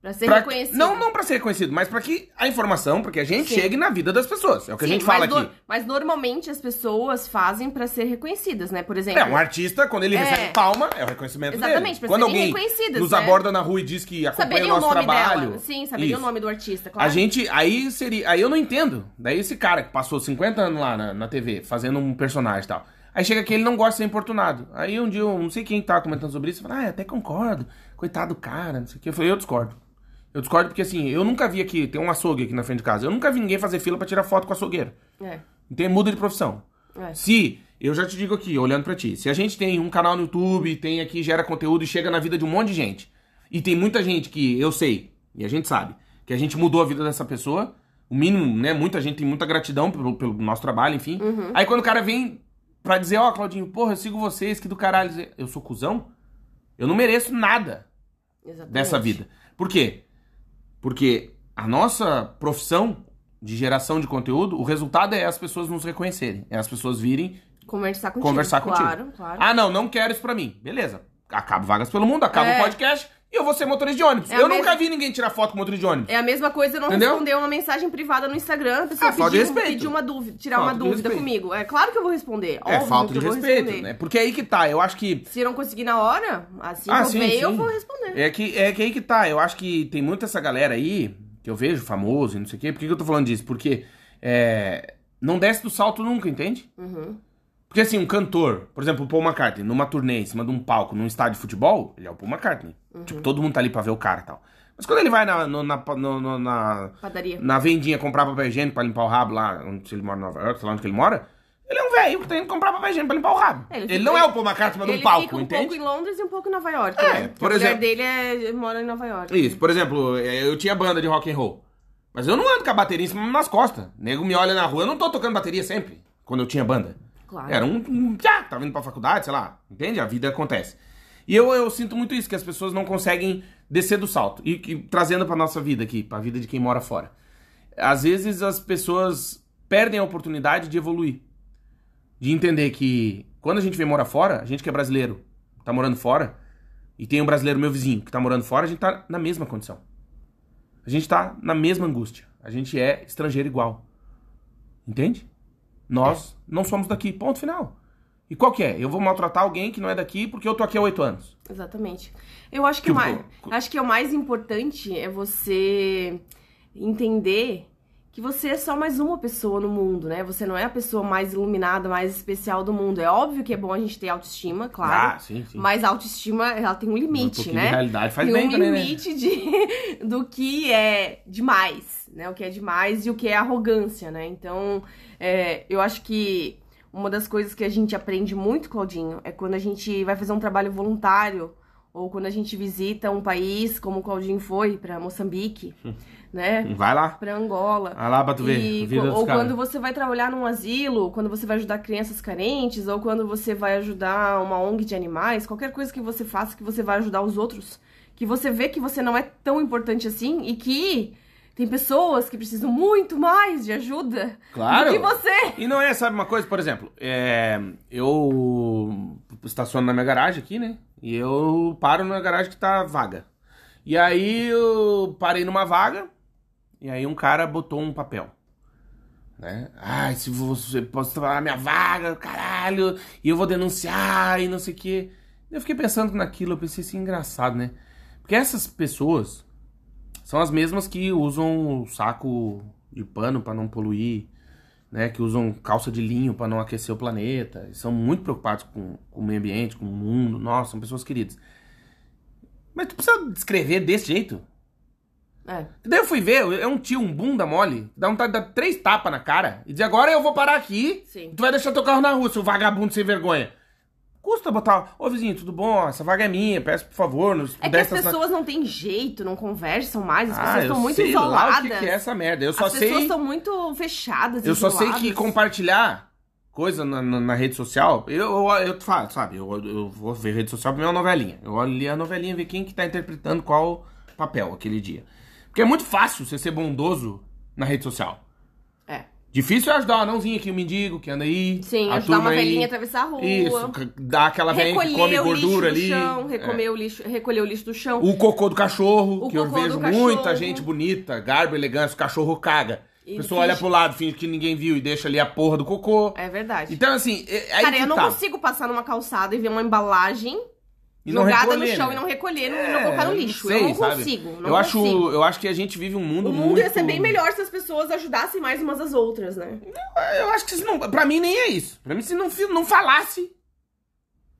S2: Pra ser
S1: Pra-
S2: reconhecido.
S1: Não, não pra ser reconhecido, mas pra que a informação, pra que a gente
S2: Sim.
S1: chegue na vida das pessoas. É o que
S2: Sim,
S1: a gente fala
S2: no-
S1: aqui.
S2: mas normalmente as pessoas fazem pra ser reconhecidas, né? Por exemplo.
S1: É, um artista, quando ele
S2: É.
S1: recebe palma, é o reconhecimento
S2: Exatamente,
S1: dele.
S2: pra
S1: Quando alguém nos
S2: né?
S1: aborda na rua e diz que acompanha
S2: saberia
S1: o
S2: o
S1: nosso
S2: nome
S1: trabalho.
S2: dela. Sim, saberia
S1: Isso.
S2: o nome do artista, claro.
S1: A gente, aí seria, aí eu não entendo. Daí esse cara que passou 50 anos lá na, na TV, fazendo um personagem e tal. Aí chega que ele não gosta de ser importunado. Aí um dia, eu não sei quem tava comentando sobre isso, fala, ah, até concordo. Coitado do cara, não sei o que. Eu falei, eu discordo. Eu discordo porque assim, eu nunca vi aqui, tem um açougue aqui na frente de casa. Eu nunca vi ninguém fazer fila pra tirar foto com açougueiro.
S2: É,
S1: Então muda de profissão.
S2: é.
S1: Se, eu já te digo aqui, olhando pra ti, se a gente tem um canal no YouTube, tem aqui, gera conteúdo e chega na vida de um monte de gente, e tem muita gente que eu sei, e a gente sabe, que a gente mudou a vida dessa pessoa, o mínimo, né? Muita gente tem muita gratidão pelo, pelo nosso trabalho, enfim.
S2: Uhum.
S1: Aí quando o cara vem pra dizer, ó, Claudinho, porra, eu sigo vocês, que do caralho, eu sou cuzão, eu não mereço nada
S2: Exatamente.
S1: dessa vida. Por quê? Porque a nossa profissão de geração de conteúdo, o resultado é as pessoas nos reconhecerem, é as pessoas virem
S2: Conversar contigo.
S1: conversar contigo.
S2: Claro, claro.
S1: Ah, não, não quero isso pra mim. Beleza. Acabo vagas pelo mundo, acaba
S2: É.
S1: o podcast e eu vou ser motorista de ônibus.
S2: É
S1: eu
S2: mesma-
S1: nunca vi ninguém tirar foto com motorista de ônibus.
S2: É a mesma coisa eu não
S1: Entendeu?
S2: responder uma mensagem privada no Instagram, a pessoa
S1: É, falta de
S2: pediu,
S1: respeito.
S2: pediu uma dúvida, tirar
S1: Falta
S2: uma dúvida comigo. É claro que eu vou responder.
S1: É,
S2: óbvio
S1: falta de respeito, né? Porque aí que tá, eu acho que
S2: Se eu não conseguir na hora, assim
S1: Ah,
S2: eu
S1: sim,
S2: ver, eu
S1: sim.
S2: vou responder.
S1: É que, é que aí que tá. Eu acho que tem muita essa galera aí, que eu vejo famoso e não sei o quê. Por que, que eu tô falando disso? Porque é, não desce do salto nunca, entende?
S2: Uhum.
S1: Porque assim, um cantor, por exemplo, o Paul McCartney, numa turnê em cima de um palco, num estádio de futebol, ele é o Paul McCartney.
S2: Uhum.
S1: Tipo, todo mundo tá ali pra ver o cara e tal. Mas quando ele vai na, no- na, no- no- na,
S2: Padaria.
S1: na vendinha comprar papel higiênico pra limpar o rabo lá, onde ele mora em Nova York, sei lá onde que ele mora, ele é um velho que tá indo comprar papel higiênico pra limpar o rabo.
S2: É, ele
S1: ele
S2: fica-
S1: não é o Paul McCartney mas
S2: Ele
S1: um palco,
S2: fica um
S1: entende?
S2: pouco em Londres e um pouco em Nova York,
S1: É,
S2: né?
S1: Por
S2: a mulher
S1: exemplo-
S2: dele é, mora em Nova York.
S1: Isso, por exemplo, é, eu tinha banda de rock and roll. Mas eu não ando com a bateria em cima nas costas. O nego me olha na rua, eu não tô tocando bateria sempre, quando eu tinha banda.
S2: Claro.
S1: Era um, já, tava indo pra faculdade, sei lá, entende? A vida acontece. E eu, eu sinto muito isso, que as pessoas não conseguem descer do salto. E, e trazendo pra nossa vida aqui, pra vida de quem mora fora. Às vezes as pessoas perdem a oportunidade de evoluir. De entender que quando a gente vem morar fora, a gente que é brasileiro, tá morando fora, e tem um brasileiro meu vizinho que tá morando fora, a gente tá na mesma condição. A gente tá na mesma angústia. A gente é estrangeiro igual. Entende? Nós não somos daqui, ponto final. E qual que é? Eu vou maltratar alguém que não é daqui porque eu tô aqui há oito anos.
S2: Exatamente. Eu acho que, mais, acho que o mais importante é você entender que você é só mais uma pessoa no mundo, né? Você não é a pessoa mais iluminada, mais especial do mundo. É óbvio que é bom a gente ter autoestima, claro.
S1: Ah, sim, sim.
S2: Mas a autoestima, ela tem um
S1: um
S2: limite,
S1: pouquinho
S2: né?
S1: de realidade faz
S2: Tem
S1: bem
S2: um
S1: também, né?
S2: limite de, do que é demais, né? O que é demais e o que é arrogância, né? Então, é, eu acho que uma das coisas que a gente aprende muito, Claudinho, é quando a gente vai fazer um trabalho voluntário ou quando a gente visita um país, como o Claudinho foi, pra Moçambique, né?
S1: Vai lá.
S2: Pra Angola.
S1: Vai lá pra tu ver
S2: E
S1: vida
S2: ou quando você vai trabalhar num asilo, quando você vai ajudar crianças carentes, ou quando você vai ajudar uma ONG de animais, qualquer coisa que você faça que você vai ajudar os outros, que você vê que você não é tão importante assim e que tem pessoas que precisam muito mais de ajuda
S1: Claro.
S2: do que você.
S1: E não é, sabe uma coisa, por exemplo, é, eu estaciono na minha garagem aqui, né? E eu paro na garagem que tá vaga. E aí eu parei numa vaga, e aí um cara botou um papel. Né? Ai, se você pode trabalhar minha vaga, caralho, e eu vou denunciar e não sei o quê. Eu fiquei pensando naquilo, eu pensei assim, engraçado, né? Porque essas pessoas são as mesmas que usam o saco de pano pra não poluir, né? Que usam calça de linho pra não aquecer o planeta. São muito preocupados com, com o meio ambiente, com o mundo. Nossa, são pessoas queridas. Mas tu precisa descrever desse jeito?
S2: É.
S1: Daí eu fui ver, é um tio, um bunda mole, dá vontade de dar três tapas na cara e dizer, agora eu vou parar aqui,
S2: Sim.
S1: tu vai deixar teu carro na rua, seu vagabundo sem vergonha. Custa botar, ô vizinho, tudo bom? Essa vaga é minha, peço por favor, nos
S2: É que as pessoas não têm jeito, não conversam mais, as
S1: Ah,
S2: pessoas estão muito
S1: sei
S2: isoladas.
S1: lá o que, que é essa merda. Eu só
S2: as
S1: sei.
S2: pessoas estão muito fechadas,
S1: Eu só sei que
S2: isoladas.
S1: compartilhar coisa na, na- na rede social, eu, eu, eu falo, sabe, eu, eu vou ver rede social pra ver uma novelinha. Eu olho ali a novelinha, ver quem que tá interpretando qual papel aquele dia. Porque é muito fácil você ser bondoso na rede social.
S2: É.
S1: Difícil é ajudar o anãozinho aqui, o mendigo que anda aí.
S2: Sim,
S1: a
S2: ajudar uma
S1: aí.
S2: velhinha a atravessar a rua.
S1: Isso, dar aquela velhinha que come gordura ali.
S2: chão,
S1: É.
S2: recolher, o lixo, recolher o lixo do chão.
S1: O cocô do cachorro,
S2: O
S1: que eu vejo
S2: cachorro.
S1: muita gente bonita, garbo, elegância, o cachorro caga. A
S2: E
S1: pessoa olha
S2: finge-
S1: pro lado, finge que ninguém viu e deixa ali a porra do cocô.
S2: É verdade.
S1: Então, assim, é, aí
S2: Cara,
S1: que
S2: eu não
S1: tá.
S2: consigo passar numa calçada e ver uma embalagem
S1: E não
S2: jogada
S1: recolher,
S2: no chão
S1: né?
S2: e não recolher não- e
S1: É,
S2: não colocar no
S1: não
S2: lixo.
S1: sei,
S2: eu não
S1: sabe?
S2: consigo. Não
S1: eu, acho,
S2: consigo.
S1: eu acho que a gente vive um mundo
S2: O
S1: muito...
S2: mundo ia ser bem melhor se as pessoas ajudassem mais umas às outras, né?
S1: Eu acho que isso não, pra mim nem é isso. Pra mim, se não, não falasse,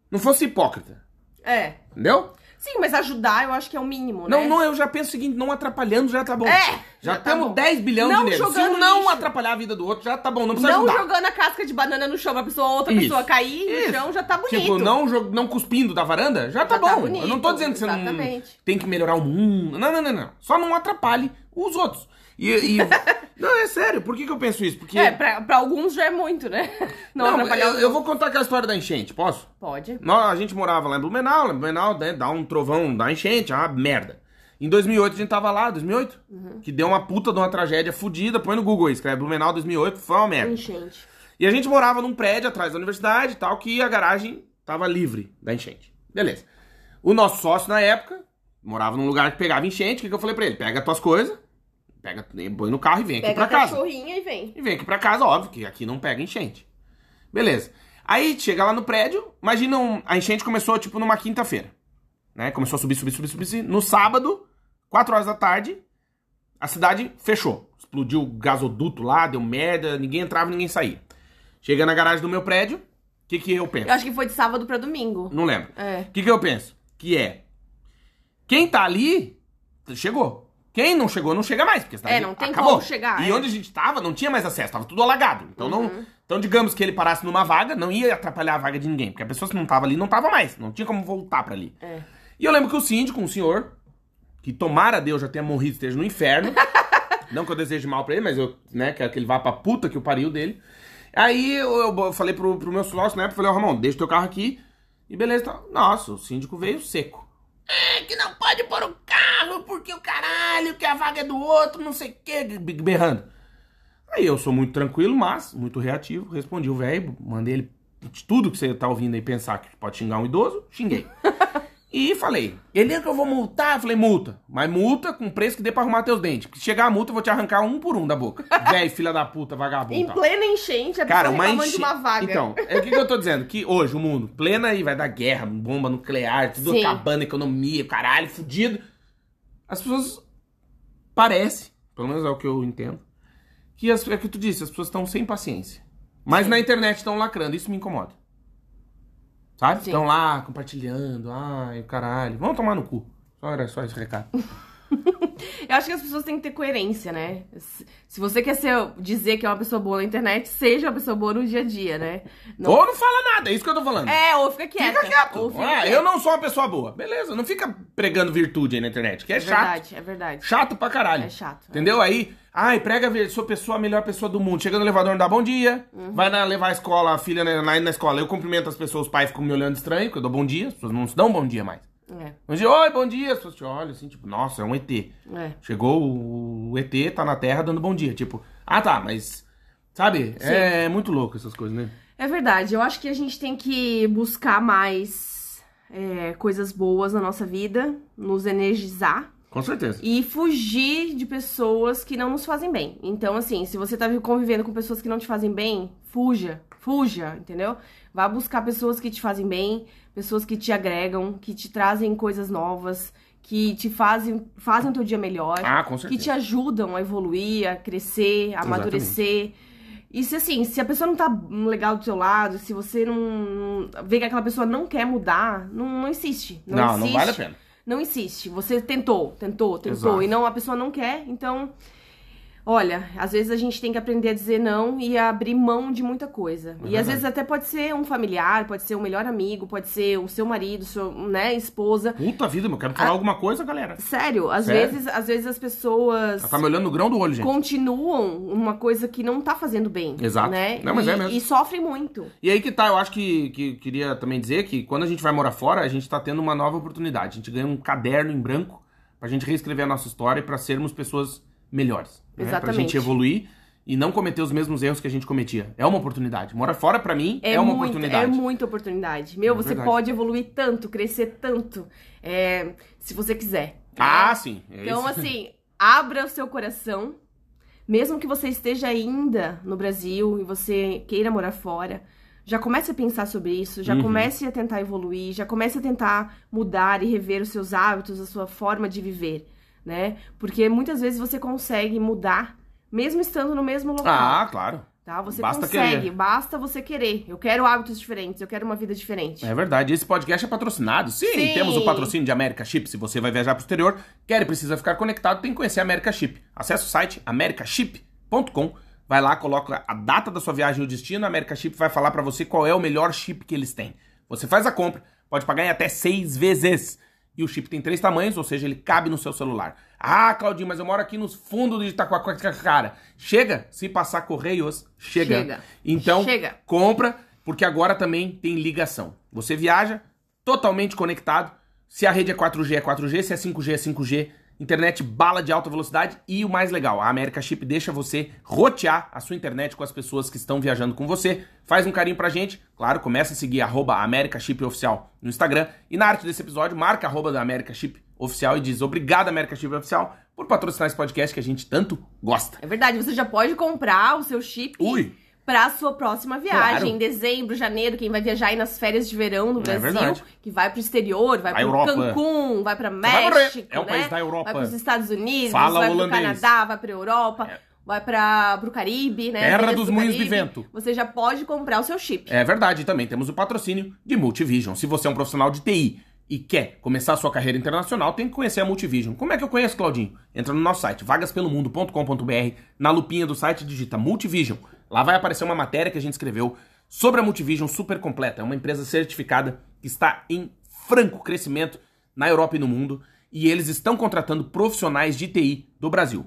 S1: não fosse hipócrita.
S2: É.
S1: Entendeu?
S2: Sim, mas ajudar eu acho que é o mínimo,
S1: Não,
S2: né?
S1: não, eu já penso o seguinte, não atrapalhando já tá bom.
S2: É,
S1: Já,
S2: já tá
S1: temos
S2: bom.
S1: 10 bilhões
S2: Não
S1: de negros. Se
S2: jogando
S1: não
S2: lixo.
S1: atrapalhar a vida do outro, já tá bom, não precisa
S2: Não
S1: ajudar.
S2: jogando a casca de banana no chão pra pessoa, outra
S1: Isso.
S2: pessoa cair
S1: Isso.
S2: no chão já tá bonito.
S1: Tipo, não, jo- não cuspindo da varanda, já tá
S2: Já tá
S1: bom.
S2: bonito,
S1: eu não tô dizendo que você não
S2: exatamente.
S1: tem que melhorar o mundo. Não, não, não, não. Só não atrapalhe os outros. E, e- não, é sério, por que, que eu penso isso? Porque.
S2: É, pra, pra alguns já é muito, né? Não,
S1: Não,
S2: atrapalhar
S1: eu,
S2: os
S1: eu vou contar aquela história da enchente, posso?
S2: Pode.
S1: Nós, a gente morava lá em Blumenau, lá em Blumenau, né, dá um trovão, dá enchente, é uma merda. Em 2008 a gente tava lá, 2008,
S2: Uhum.
S1: que deu uma puta de uma tragédia fodida, põe no Google aí, escreve Blumenau 2008, foi uma merda.
S2: Enchente.
S1: E a gente morava num prédio atrás da universidade e tal, que a garagem tava livre da enchente. Beleza. O nosso sócio na época morava num lugar que pegava enchente, o que, que eu falei pra ele? Pega as tuas coisas, pega, põe no carro e vem aqui
S2: Pega
S1: pra
S2: a
S1: casa.
S2: cachorrinha e vem.
S1: E vem aqui pra casa, óbvio, que aqui não pega enchente. Beleza. Aí chega lá no prédio, imagina um- a enchente começou tipo numa quinta-feira. Né? Começou a subir, subir, subir, subir. subir. No sábado, 4 horas da tarde, a cidade fechou. Explodiu o gasoduto lá, deu merda, ninguém entrava, ninguém saía. Chega na garagem do meu prédio, o que, que eu penso?
S2: Eu acho que foi de sábado pra domingo.
S1: Não lembro.
S2: É.
S1: O que, que eu penso? Que é. Quem tá ali, chegou. Quem não chegou, não chega mais. Porque cidade
S2: É, não tem
S1: acabou.
S2: como chegar,
S1: E
S2: é.
S1: onde a gente tava, não tinha mais acesso, tava tudo alagado. Então, não,
S2: Uhum.
S1: então, digamos que ele parasse numa vaga, não ia atrapalhar a vaga de ninguém. Porque a pessoa que não tava ali não tava mais. Não tinha como voltar pra ali.
S2: É.
S1: E eu lembro que o síndico, um senhor, que tomara Deus já tenha morrido, esteja no inferno. não que eu deseje mal pra ele, mas eu, né, quero que ele vá pra puta que o pariu dele. Aí eu, eu falei pro, pro meu sócio, né, falei, ó, Ramon, deixa teu carro aqui. E beleza, tá. Nossa, o síndico veio seco. É, que não pode pôr o carro, porque o caralho, que a vaga é do outro, não sei o que, berrando. Aí eu sou muito tranquilo, mas muito reativo, respondi o velho, mandei ele de tudo que você tá ouvindo aí pensar que pode xingar um idoso, xinguei. e falei, ele é que eu vou multar? Eu falei, multa, mas multa com preço que dê pra arrumar teus dentes. Se chegar a multa, eu vou te arrancar um por um da boca. Velho, filha da puta, vagabundo.
S2: Em
S1: tal.
S2: plena enchente, a
S1: Cara,
S2: pessoa
S1: uma enche...
S2: de uma vaga.
S1: Então, é o que, que eu tô dizendo? Que hoje o mundo, plena aí, vai dar guerra, bomba nuclear, tudo
S2: Sim.
S1: acabando, economia, caralho, fudido. As pessoas parece, pelo menos é o que eu entendo, que as, é o que tu disse, as pessoas estão sem paciência. Mas
S2: Sim.
S1: na internet estão lacrando, isso me incomoda. Sabe?
S2: Sim.
S1: Estão lá compartilhando, ai, caralho. Vamos tomar no cu. Só era só esse recado.
S2: Eu acho que as pessoas têm que ter coerência, né? Se, você quer ser, dizer que é uma pessoa boa na internet, seja uma pessoa boa no dia a dia, né? Não-
S1: Ou não fala nada, é isso que eu tô falando.
S2: É, ou fica quieta.
S1: Fica quieto.
S2: Ou fica
S1: Ah, eu não sou uma pessoa boa. Beleza, não fica pregando virtude aí na internet, que é,
S2: É
S1: chato.
S2: verdade, é verdade.
S1: Chato pra caralho.
S2: É chato, é.
S1: Entendeu? Aí, ai, prega, sou pessoa, a melhor pessoa do mundo. Chega no elevador, não dá bom dia.
S2: Uhum.
S1: Vai na, levar a escola, a filha na, na, na escola. Eu cumprimento as pessoas, os pais ficam me olhando estranho, porque eu dou bom dia. As pessoas não se dão bom dia mais.
S2: É,
S1: Bom dia, oi, bom dia. As pessoas te olham assim, tipo, nossa, é um ET.
S2: é.
S1: Chegou o ET, tá na Terra dando bom dia. Tipo, ah tá, mas. Sabe? É muito louco essas coisas, né?
S2: É verdade, eu acho que a gente tem que buscar mais é, coisas boas na nossa vida, nos energizar
S1: Com certeza.
S2: e fugir de pessoas que não nos fazem bem. Então, assim, se você tá convivendo com pessoas que não te fazem bem, fuja, fuja, entendeu? Vá buscar pessoas que te fazem bem, pessoas que te agregam, que te trazem coisas novas, que te fazem, fazem o teu dia melhor.
S1: Ah, com
S2: que te ajudam a evoluir, a crescer, a amadurecer. E se assim, se a pessoa não tá legal do seu lado, se você não, não vê que aquela pessoa não quer mudar, não, não insiste. Não,
S1: Não, não
S2: insiste,
S1: vale a pena.
S2: Não insiste. Você tentou, tentou, tentou,
S1: Exato.
S2: e não a pessoa não quer, então Olha, às vezes a gente tem que aprender a dizer não e a abrir mão de muita coisa. e às
S1: verdade.
S2: vezes até pode ser um familiar, pode ser um melhor amigo, pode ser o seu marido, sua, né, esposa.
S1: Puta vida, meu. Quero falar alguma coisa, galera.
S2: Sério, às
S1: Sério?
S2: vezes, às vezes as pessoas
S1: Ela tá me olhando no grão do olho, gente.
S2: continuam uma coisa que não tá fazendo bem.
S1: Exato.
S2: Né?
S1: Não, mas
S2: e,
S1: é mesmo.
S2: E sofrem muito.
S1: E aí que tá, eu acho que, que queria também dizer que quando a gente vai morar fora, a gente tá tendo uma nova oportunidade. A gente ganha um caderno em branco pra gente reescrever a nossa história e pra sermos pessoas melhores. Né? Pra
S2: Exatamente.
S1: gente evoluir e não cometer os mesmos erros que a gente cometia. É uma oportunidade. Morar fora, pra mim, é, uma
S2: muito,
S1: oportunidade.
S2: É muita oportunidade. Meu,
S1: É
S2: você
S1: verdade.
S2: pode evoluir tanto, crescer tanto, é, se você quiser.
S1: Ah,
S2: né?
S1: sim. É
S2: Então,
S1: isso.
S2: assim, abra o seu coração. Mesmo que você esteja ainda no Brasil e você queira morar fora, já comece a pensar sobre isso, já
S1: Uhum.
S2: comece a tentar evoluir, já comece a tentar mudar e rever os seus hábitos, a sua forma de viver, né? Porque muitas vezes você consegue mudar mesmo estando no mesmo local.
S1: Ah, claro.
S2: Tá? Você
S1: Basta
S2: consegue,
S1: querer.
S2: basta você querer. Eu quero hábitos diferentes, eu quero uma vida diferente.
S1: É verdade. Esse podcast é patrocinado. Sim,
S2: Sim.
S1: temos o patrocínio de America Chip. Se você vai viajar pro exterior, quer e precisa ficar conectado, tem que conhecer a America Chip. Acesse o site americaship.com. Vai lá, coloca a data da sua viagem e o destino. A America Chip vai falar pra você qual é o melhor chip que eles têm. Você faz a compra, pode pagar em até seis vezes. E o chip tem três tamanhos, ou seja, ele cabe no seu celular. Ah, Claudinho, mas eu moro aqui nos fundos de Itacoacara. Chega, se passar correios, chega.
S2: Chega.
S1: Então,
S2: Chega.
S1: compra, porque agora também tem ligação. Você viaja totalmente conectado. Se a rede é 4G, é 4G. Se é 5G, é 5G. Internet bala de alta velocidade. E o mais legal, a América Chip deixa você rotear a sua internet com as pessoas que estão viajando com você. Faz um carinho pra gente. Claro, começa a seguir arroba América Chip Oficial no Instagram. E na arte desse episódio, marca arroba da América Chip Oficial e diz obrigado, América Chip Oficial, por patrocinar esse podcast que a gente tanto gosta.
S2: É verdade, você já pode comprar o seu chip
S1: Ui.
S2: Pra sua próxima viagem.
S1: Claro.
S2: Em dezembro, janeiro, quem vai viajar aí nas férias de verão no
S1: É
S2: Brasil,
S1: verdade.
S2: que vai pro exterior, vai
S1: A
S2: pro
S1: Europa.
S2: Cancún, vai
S1: morrer.
S2: México,
S1: É um
S2: né?
S1: país da Europa.
S2: Vai pros Estados Unidos,
S1: Fala
S2: vai
S1: holandês.
S2: pro Canadá, vai pra Europa,
S1: É.
S2: vai pra, pro Caribe, né?
S1: Terra dos
S2: do
S1: moinhos de vento.
S2: Você já pode comprar o seu chip.
S1: É verdade, também temos o patrocínio de Multivision. Se você é um profissional de TI e quer começar a sua carreira internacional, tem que conhecer a Multivision. Como é que eu conheço, Claudinho? Entra no nosso site, vagaspelomundo.com.br, na lupinha do site digita Multivision. Lá vai aparecer uma matéria que a gente escreveu sobre a Multivision super completa. É uma empresa certificada que está em franco crescimento na Europa e no mundo, e eles estão contratando profissionais de TI do Brasil.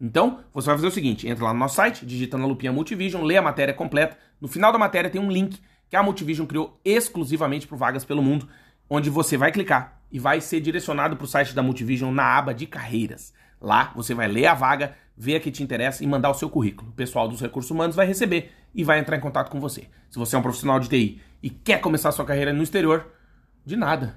S1: Então, você vai fazer o seguinte: entra lá no nosso site, digita na lupinha Multivision, lê a matéria completa. No final da matéria tem um link que a Multivision criou exclusivamente para Vagas pelo Mundo, onde você vai clicar e vai ser direcionado para o site da Multivision na aba de carreiras. Lá você vai ler a vaga, ver a que te interessa e mandar o seu currículo. O pessoal dos recursos humanos vai receber e vai entrar em contato com você. Se você é um profissional de TI e quer começar sua carreira no exterior, de nada.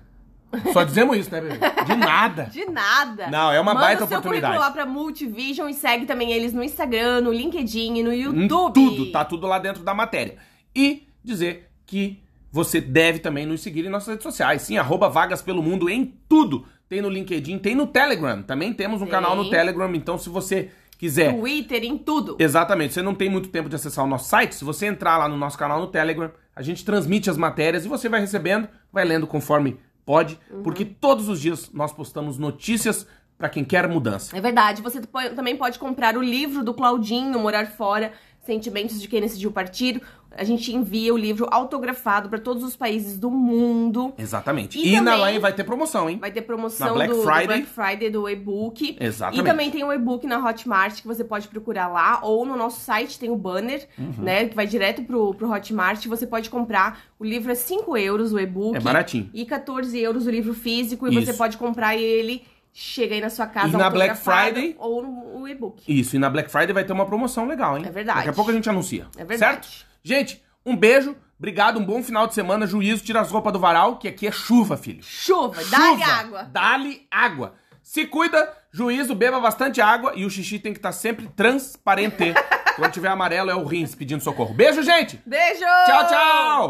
S1: Só dizemos isso, né, bebê? De nada.
S2: De nada.
S1: Não, é uma
S2: Manda
S1: baita
S2: o seu
S1: oportunidade.
S2: currículo lá pra Multivision e segue também eles no Instagram, no LinkedIn e no
S1: Em
S2: YouTube.
S1: tudo, tá tudo lá dentro da matéria. E dizer que você deve também nos seguir em nossas redes sociais. Sim, arroba Vagas Pelo Mundo em tudo. Tem no LinkedIn, tem no Telegram. Também temos um canal no Telegram. Então, se você quiser.
S2: Twitter, em tudo.
S1: Exatamente. Você não tem muito tempo de acessar o nosso site? Se você entrar lá no nosso canal no Telegram, a gente transmite as matérias e você vai recebendo, vai lendo conforme pode,
S2: Uhum.
S1: porque todos os dias nós postamos notícias para quem quer mudança.
S2: É verdade. Você também pode comprar o livro do Claudinho, Morar Fora, Sentimentos de Quem Decidiu Partir. A gente envia o livro autografado para todos os países do mundo.
S1: Exatamente.
S2: E
S1: E, na Line vai ter promoção, hein?
S2: Vai ter promoção
S1: Na Black
S2: do, do
S1: Friday.
S2: Black Friday do e-book.
S1: Exatamente.
S2: E também tem o e-book na Hotmart que você pode procurar lá. Ou no nosso site tem o banner,
S1: Uhum.
S2: né? Que vai direto pro, pro Hotmart. Você pode comprar. O livro é 5 euros, o e-book.
S1: É baratinho.
S2: E 14 euros o livro físico. E
S1: Isso.
S2: você pode comprar ele. Chega aí na sua casa
S1: E na Black Friday?
S2: Ou no e-book.
S1: Isso, e na Black Friday vai ter uma promoção legal, hein?
S2: É verdade.
S1: Daqui a pouco a gente anuncia.
S2: É verdade.
S1: Certo? Gente, um beijo, obrigado, um bom final de semana, juízo, tira as roupas do varal, que aqui é chuva, filho.
S2: Chuva, dá-lhe água.
S1: Dá-lhe água. Se cuida, juízo, beba bastante água e o xixi tem que estar sempre transparente. Quando tiver amarelo é o rins pedindo socorro. Beijo, gente!
S2: Beijo!
S1: Tchau, tchau!